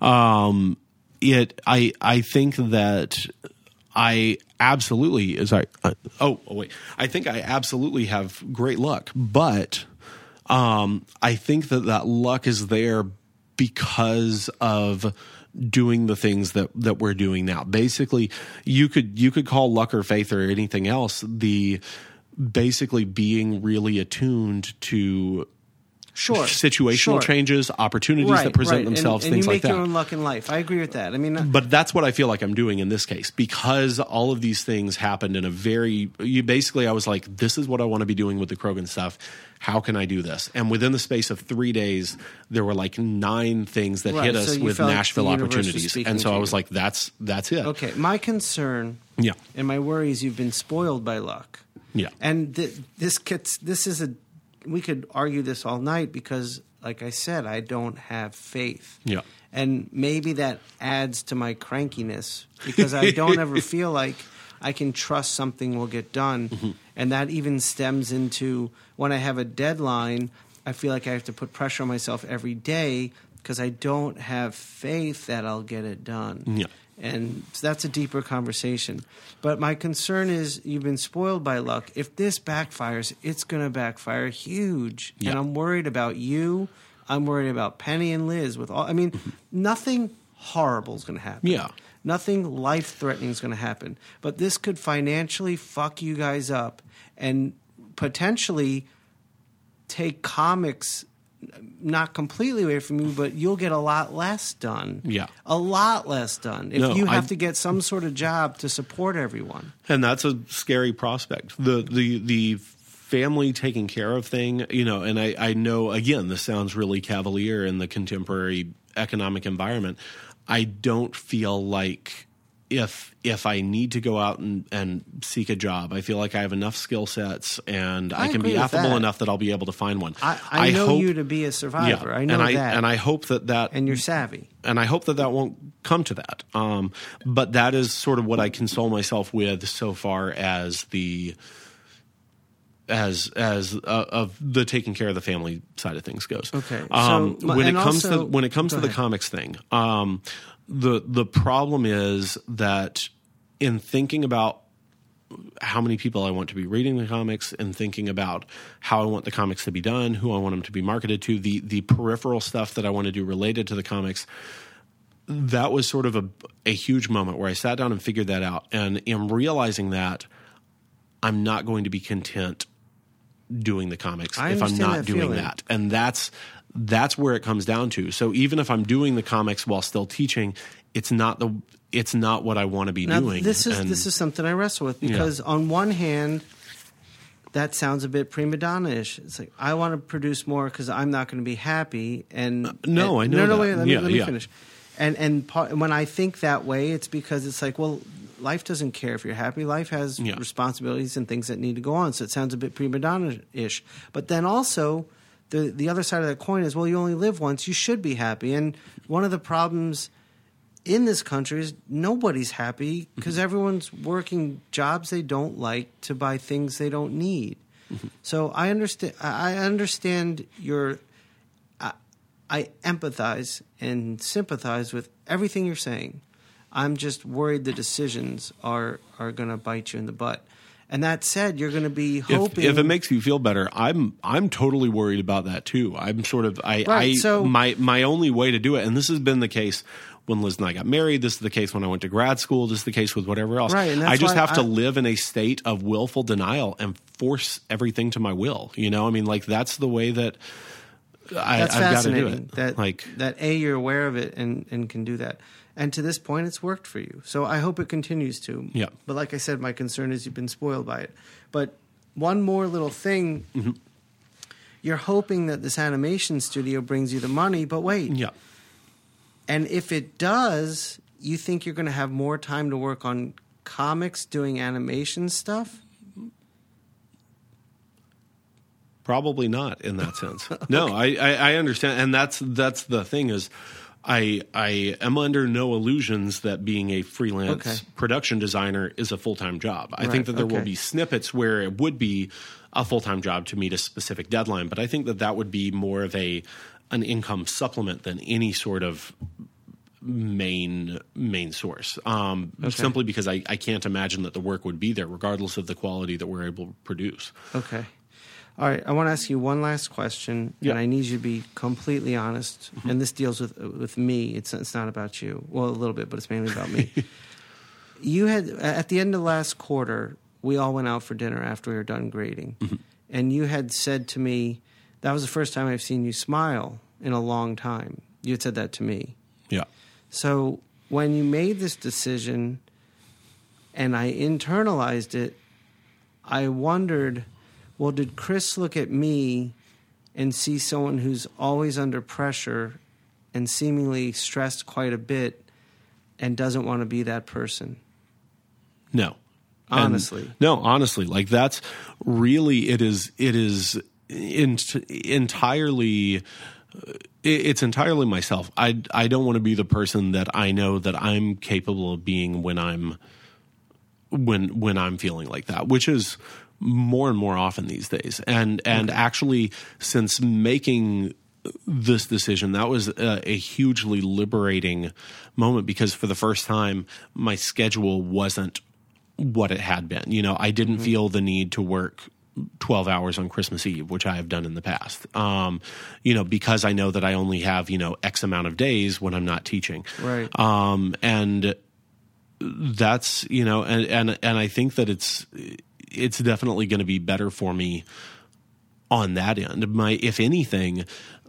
Um, it I I think that I absolutely is I uh, oh, oh wait I think I absolutely have great luck, but um, I think that that luck is there because of doing the things that that we're doing now. Basically, you could you could call luck or faith or anything else the basically being really attuned to sure situational sure. changes, opportunities right, that present right. And- themselves, and, things you like make your that. own luck in life. I agree with that. I mean, uh, But that's what I feel like I'm doing in this case because all of these things happened in a very. You basically, I was like, "This is what I want to be doing with the Crogan stuff. How can I do this?" And within the space of three days, there were like nine things that Right, hit us you with Nashville opportunities, and so I was you. like, "That's that's it." okay, my concern Yeah. and my worry is you've been spoiled by luck. Yeah. And th- this gets this is a we could argue this all night because like I said, I don't have faith. Yeah. And maybe that adds to my crankiness because I don't ever feel like I can trust something will get done. Mm-hmm. And that even stems into when I have a deadline, I feel like I have to put pressure on myself every day because I don't have faith that I'll get it done. Yeah. And so that's a deeper conversation. But my concern is you've been spoiled by luck. If this backfires, it's going to backfire huge. And I'm worried about you. I'm worried about Penny and Liz with all I mean, mm-hmm. nothing horrible is going to happen. Yeah. Nothing life threatening is going to happen. But this could financially fuck you guys up and potentially take comics not completely away from you, but you'll get a lot less done. Yeah. a lot less done if No, you have I- to get some sort of job to support everyone. and that's a scary prospect. The the the family taking care of thing, you know, and I, I know again this sounds really cavalier in the contemporary economic environment. I don't feel like if if I need to go out and, and seek a job, I feel like I have enough skill sets and I, I can be affable that. enough that I'll be able to find one. I, I, know hope, you to be a survivor. I know and I that, and I hope that that and you're savvy. and I hope that that won't come to that. Um, but that is sort of what I console myself with so far as the as as uh, of the taking care of the family side of things goes. Okay. Um, So, when it and comes also- to when it comes to the comics thing, um, the the problem is that in thinking about how many people I want to be reading the comics and thinking about how I want the comics to be done, who I want them to be marketed to, the the peripheral stuff that I want to do related to the comics. That was sort of a a huge moment where I sat down and figured that out, and am realizing that I'm not going to be content doing the comics I if I'm not that doing feeling. that, and that's that's where it comes down to. So even if I'm doing the comics while still teaching, it's not the it's not what I want to be Now, doing. this is And- this is something I wrestle with because on one hand, that sounds a bit prima donna-ish. It's like I want to produce more because I'm not going to be happy. And Uh, no, and- I know No, no, wait. Let me, Yeah, let me yeah. finish. And and part, when I think that way, it's because it's like, well, life doesn't care if you're happy. Life has Yeah. responsibilities and things that need to go on. So it sounds a bit prima donna-ish. But then also, the the other side of that coin is, well, you only live once. You should be happy. And one of the problems in this country is nobody's happy mm-hmm. because everyone's working jobs they don't like to buy things they don't need. Mm-hmm. So I understand. I understand your. I, I empathize and sympathize with everything you're saying. I'm just worried the decisions are are going to bite you in the butt. And that said, you're going to be hoping. if it makes you feel better, I'm I'm totally worried about that too. I'm sort of I, Right, I so- my my only way to do it, and this has been the case when Liz and I got married. This is the case when I went to grad school. This is the case with whatever else. Right, I just have to live in a state of willful denial and force everything to my will. You know, I mean, like that's the way that I, that's I've got to do it. That like that a you're aware of it and and can do that. And to this point, it's worked for you. So I hope it continues to. Yeah. But like I said, my concern is you've been spoiled by it. But one more little thing. Mm-hmm. You're hoping that this animation studio brings you the money, but wait. yeah. And if it does, you think you're going to have more time to work on comics doing animation stuff? Probably not in that sense. No, I, I, I understand, and that's that's the thing is, I I am under no illusions that being a freelance Okay. production designer is a full time job. I Right, think that there will be snippets where it would be a full time job to meet a specific deadline, but I think that that would be more of a an income supplement than any sort of main main source. Um, Simply because I, I can't imagine that the work would be there, regardless of the quality that we're able to produce. Okay. All right. I want to ask you one last question, Yeah. and I need you to be completely honest. Mm-hmm. And this deals with with me. It's it's not about you. Well, a little bit, but it's mainly about me. you had at the end of last quarter, we all went out for dinner after we were done grading, mm-hmm. and you had said to me, "That was the first time I've seen you smile in a long time." You had said that to me. Yeah. So when you made this decision and I internalized it, I wondered, well, did Chris look at me and see someone who's always under pressure and seemingly stressed quite a bit and doesn't want to be that person? No. And- Honestly. no, honestly, like that's really it is it is in, entirely uh, it's entirely myself. I I don't want to be the person that I know that I'm capable of being when I'm when when I'm feeling like that, which is more and more often these days. And and actually since making this decision that was a, a hugely liberating moment because for the first time my schedule wasn't what it had been. You know, I didn't feel the need to work 12 hours on Christmas Eve, which I have done in the past. Um, you know, because I know that I only have, you know, X amount of days when I'm not teaching. Right. Um, and that's, you know, and, and, and I think that it's, it's definitely going to be better for me on that end. My, if anything,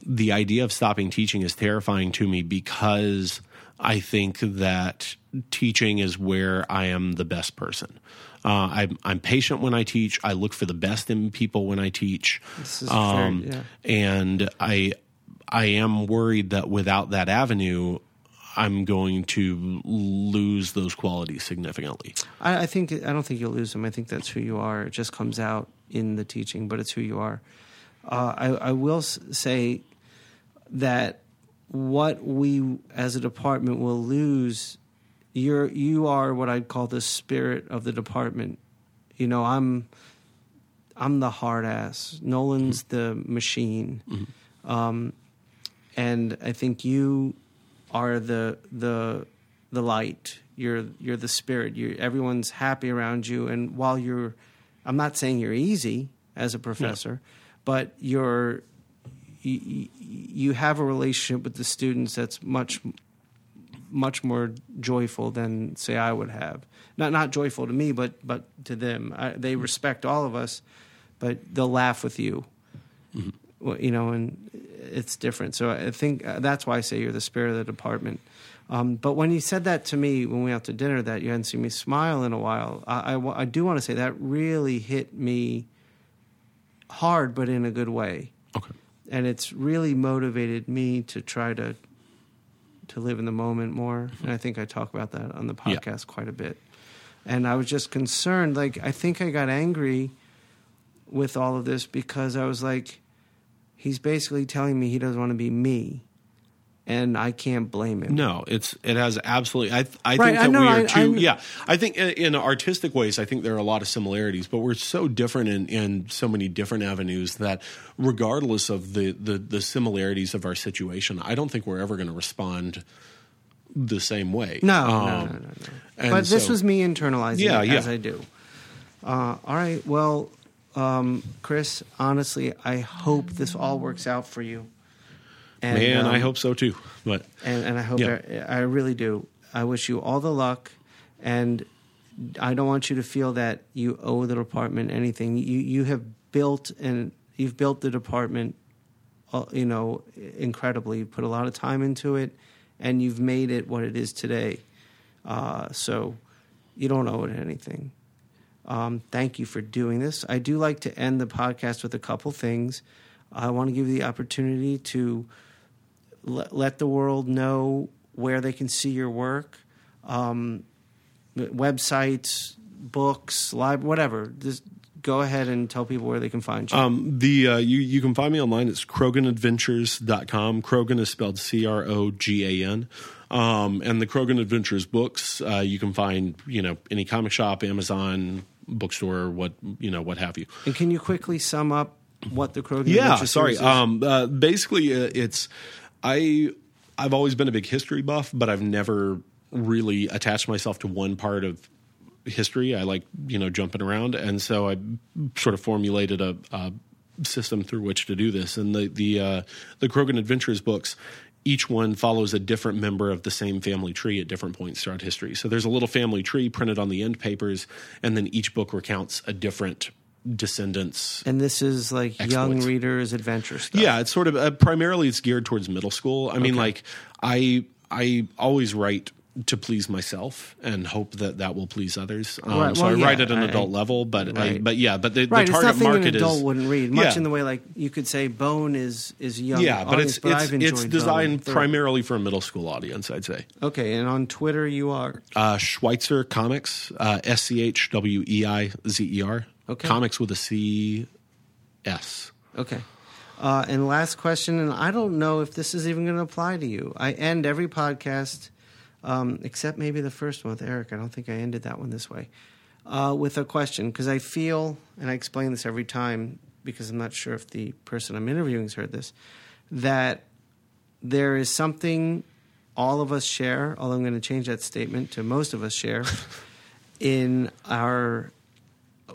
the idea of stopping teaching is terrifying to me because I think that teaching is where I am the best person. Uh, I'm, I'm patient when I teach. I look for the best in people when I teach. This is Um, fair, yeah. and I I am worried that without that avenue, I'm going to lose those qualities significantly. I, I think I don't think you'll lose them. I think that's who you are. It just comes out in the teaching, but it's who you are. Uh, I, I will say that what we as a department will lose, you're you are what I'd call the spirit of the department. You know, I'm I'm the hard ass. Nolan's the machine. Um, and I think you are the the the light. You're you're the spirit. You everyone's happy around you. And while you're, I'm not saying you're easy as a professor, but you're you, you have a relationship with the students that's much much more joyful than say I would have. Not not joyful to me, but but to them. I, they respect all of us, but they'll laugh with you. Mm-hmm. Well, you know, and it's different. So I think uh, that's why I say you're the spirit of the department. Um, but when you said that to me when we went out to dinner, that you hadn't seen me smile in a while, I, I I do want to say that really hit me hard, but in a good way Okay. and it's really motivated me to try to to live in the moment more and i think i talk about that on the Yeah. podcast quite a bit and i was just concerned like i think i got angry with all of this because i was like he's basically telling me he doesn't want to be me and i can't blame him No, it's it has absolutely. I I Right, think I that know, we are I- 2 I'm- yeah, I think in, in artistic ways, I think there are a lot of similarities, but we're so different in, in so many different avenues that, regardless of the the, the similarities of our situation, I don't think we're ever going to respond the same way. no, no, Um, no, no, no. and but this was me internalizing Yeah, it yeah. as i do uh, all right well um, chris honestly i hope this all works out for you and, Man, I um, hope so too. But and, and I hope Yeah. I, I really do. I wish you all the luck, and I don't want you to feel that you owe the department anything. You you have built and you've built the department, uh, you know, incredibly. You put a lot of time into it, and you've made it what it is today. Uh, so you don't owe it anything. Um, thank you for doing this. I do like to end the podcast with a couple things. I want to give you the opportunity to let, let the world know where they can see your work, um, websites, books, live, whatever. Just go ahead and tell people where they can find you. Um, the uh, you you can find me online. It's CroganAdventures.com. Crogan is spelled C R O G A N. Um, and the Crogan Adventures books, uh, you can find you know any comic shop, Amazon, bookstore, or what you know, what have you. and can you quickly sum up what the Crogan Yeah, sorry. Um, uh, basically, uh, it's I I've always been a big history buff, but I've never really attached myself to one part of history. I like you know jumping around, and so I sort of formulated a, a system through which to do this. And the the uh, the Crogan Adventures books. Each one follows a different member of the same family tree at different points throughout history. So there's a little family tree printed on the end papers, and then each book recounts a different descendants and this is like young readers adventure stuff. yeah, it's sort of uh, primarily it's geared towards middle school. I mean, like I I always write to please myself and hope that that will please others. Um, Right, so well, I write at an I- adult level, but I, but yeah, but the, Right, the target market an adult is wouldn't read. Much Yeah. in the way like you could say Bone is is young. yeah, but audience, it's but it's it's Bone designed thoroughly. primarily for a middle school audience, I'd say. Okay, and on Twitter you are Uh, Schweizer Comics, uh, S C H W E I Z E R, Okay. comics with a C S. Okay. Uh, and last question, and I don't know if this is even going to apply to you. I end every podcast, um, except maybe the first one with Eric. I don't think I ended that one this way, uh, with a question because I feel, and I explain this every time because I'm not sure if the person I'm interviewing has heard this, that there is something all of us share, although I'm going to change that statement to most of us share, in our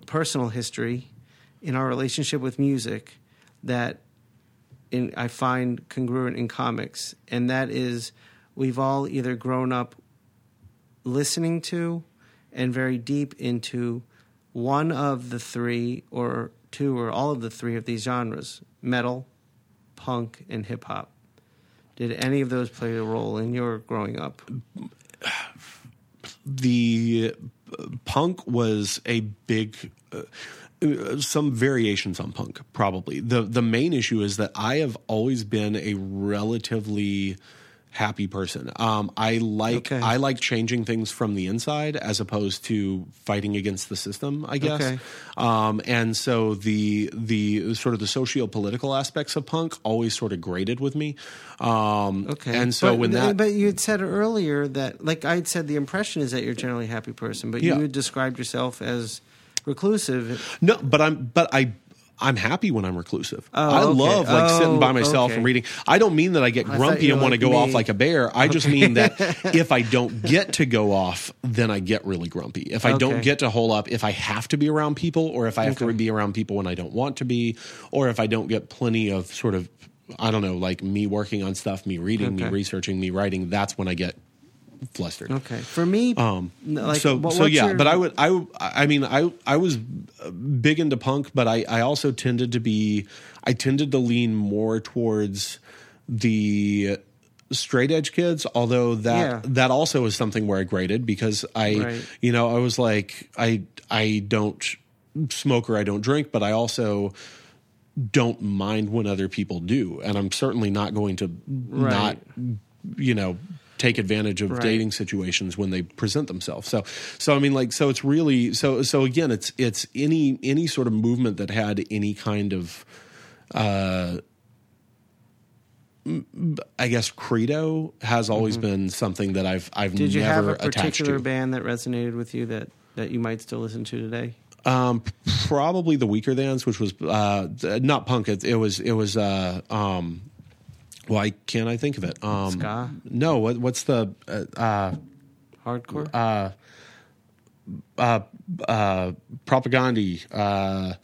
personal history, in our relationship with music, that in, I find congruent in comics, and that is we've all either grown up listening to and very deep into one of the three or two or all of the three of these genres: metal, punk, and hip hop. Did any of those play a role in your growing up? the punk was a big uh, some variations on punk probably the the main issue is that i have always been a relatively happy person um, i like Okay. i like changing things from the inside as opposed to fighting against the system i guess Okay. um, and so the the sort of the socio-political aspects of punk always sort of grated with me um, Okay. and so but, when that but you had said earlier that, like I had said, the impression is that you're generally a happy person, but Yeah. you had described yourself as reclusive. No, but I'm but I I'm happy when I'm reclusive. Oh, I okay. love like oh, sitting by Oh, myself okay. and reading. I don't mean that I get grumpy you and want to like go off like a bear. I just mean that if I don't get to go off, then I get really grumpy. If I don't get to hole up, if I have to be around people, or if I have to be around people when I don't want to be, or if I don't get plenty of sort of I don't know, like me working on stuff, me reading, me researching, me writing. That's when I get flustered. Okay. For me, Um, like, so what- so yeah, your- but I would I I mean I I was big into punk, but I I also tended to be I tended to lean more towards the straight edge kids although that Yeah. that also is something where i graded because i Right. you know i was like i i don't smoke or i don't drink but i also don't mind when other people do and i'm certainly not going to not you know take advantage of Right. dating situations when they present themselves so so i mean like so it's really so so again it's it's any any sort of movement that had any kind of Uh, I guess credo has always been something that I've I've Mm-hmm. Did you have a particular band that resonated with you that, that you might still listen to today? Um, probably the Weakerthans, which was uh, not punk. It, it was it was uh, um, why can't I think of it? Um, Ska? No, what, what's the uh, uh, Hardcore? uh, Propagandhi? Uh,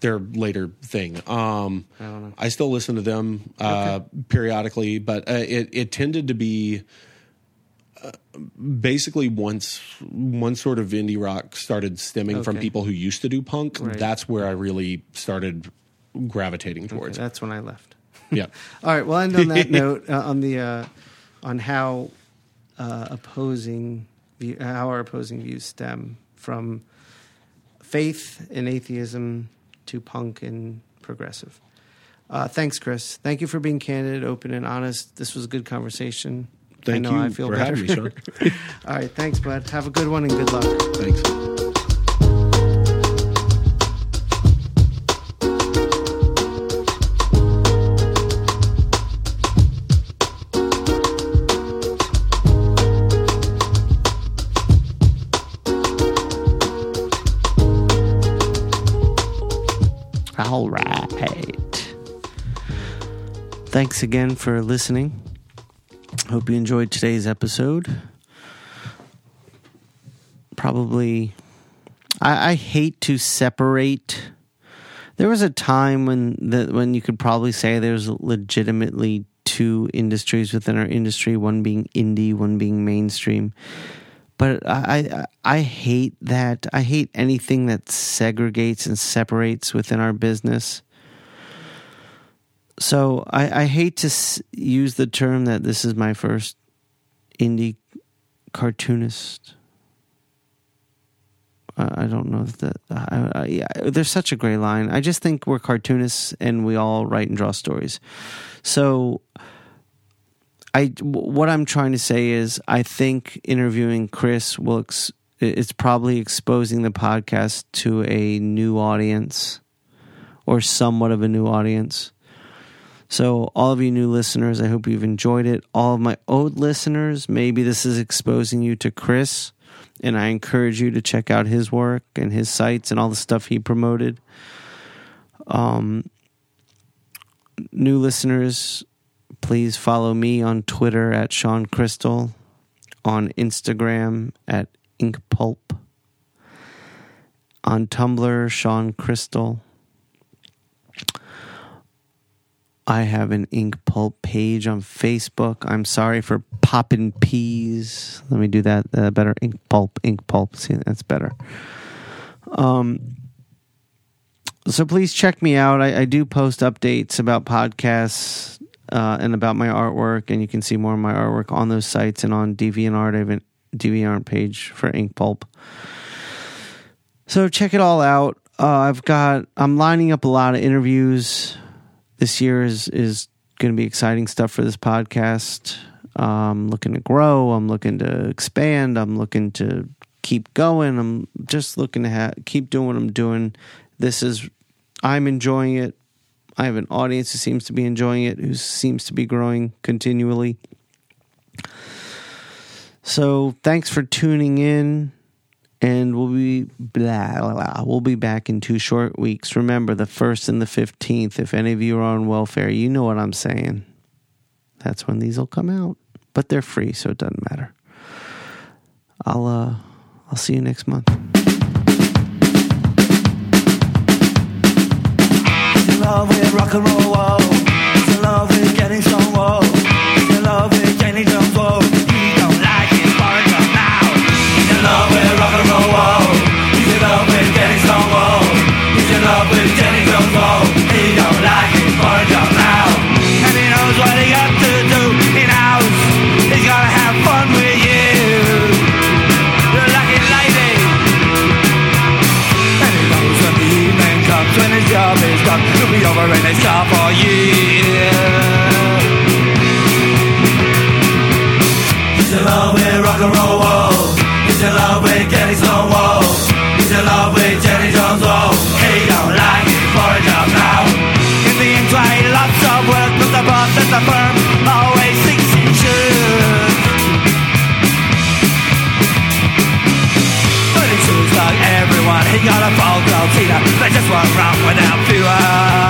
their later thing. Um, I don't know. I still listen to them uh, periodically, but uh, it it tended to be uh, basically once one sort of indie rock started stemming from people who used to do punk. Right. That's where I really started gravitating Okay, towards. that's when I left. yeah, All right. Well, end on that note uh, on the uh, on how uh, opposing view, how our opposing views stem from faith and atheism to punk and progressive. Uh, thanks, Chris. Thank you for being candid, open, and honest. This was a good conversation. thank I know you I feel for better. having me, Sean. All right. Thanks, bud. Have a good one and good luck. Thanks. Thanks again for listening. Hope you enjoyed today's episode. Probably, I, I hate to separate. There was a time when the, when you could probably say there's legitimately two industries within our industry, one being indie, one being mainstream but I, I I hate that. I hate anything that segregates and separates within our business. So I, I hate to s- use the term that this is my first indie cartoonist. I don't know that. I, I, there's such a gray line. I just think we're cartoonists and we all write and draw stories. So I what I'm trying to say is I think interviewing Chris will ex, it's probably exposing the podcast to a new audience or somewhat of a new audience. So all of you new listeners, I hope you've enjoyed it. All of my old listeners, maybe this is exposing you to Chris and I encourage you to check out his work and his sites and all the stuff he promoted. Um new listeners, please follow me on Twitter at Sean Crystal, on Instagram at Ink Pulp, on Tumblr Sean Crystal. I have an Ink Pulp page on Facebook. I'm sorry for popping peas. Let me do that uh, better. Ink Pulp, Ink Pulp. See, that's better. Um, so please check me out. I, I do post updates about podcasts uh, and about my artwork, and you can see more of my artwork on those sites and on DeviantArt. I have a DeviantArt page for Ink Pulp. So check it all out. Uh, I've got I'm lining up a lot of interviews. This year is is going to be exciting stuff for this podcast. I'm looking to grow. I'm looking to expand. I'm looking to keep going. I'm just looking to ha- keep doing what I'm doing. This is, I'm enjoying it. I have an audience who seems to be enjoying it, who seems to be growing continually. So thanks for tuning in. And we'll be blah, blah, blah. We'll be back in two short weeks. Remember the first and the fifteenth. If any of you are on welfare, you know what I'm saying. That's when these will come out. But they're free, so it doesn't matter. I'll uh I'll see you next month. In love with rock and roll, They just won't run without fuel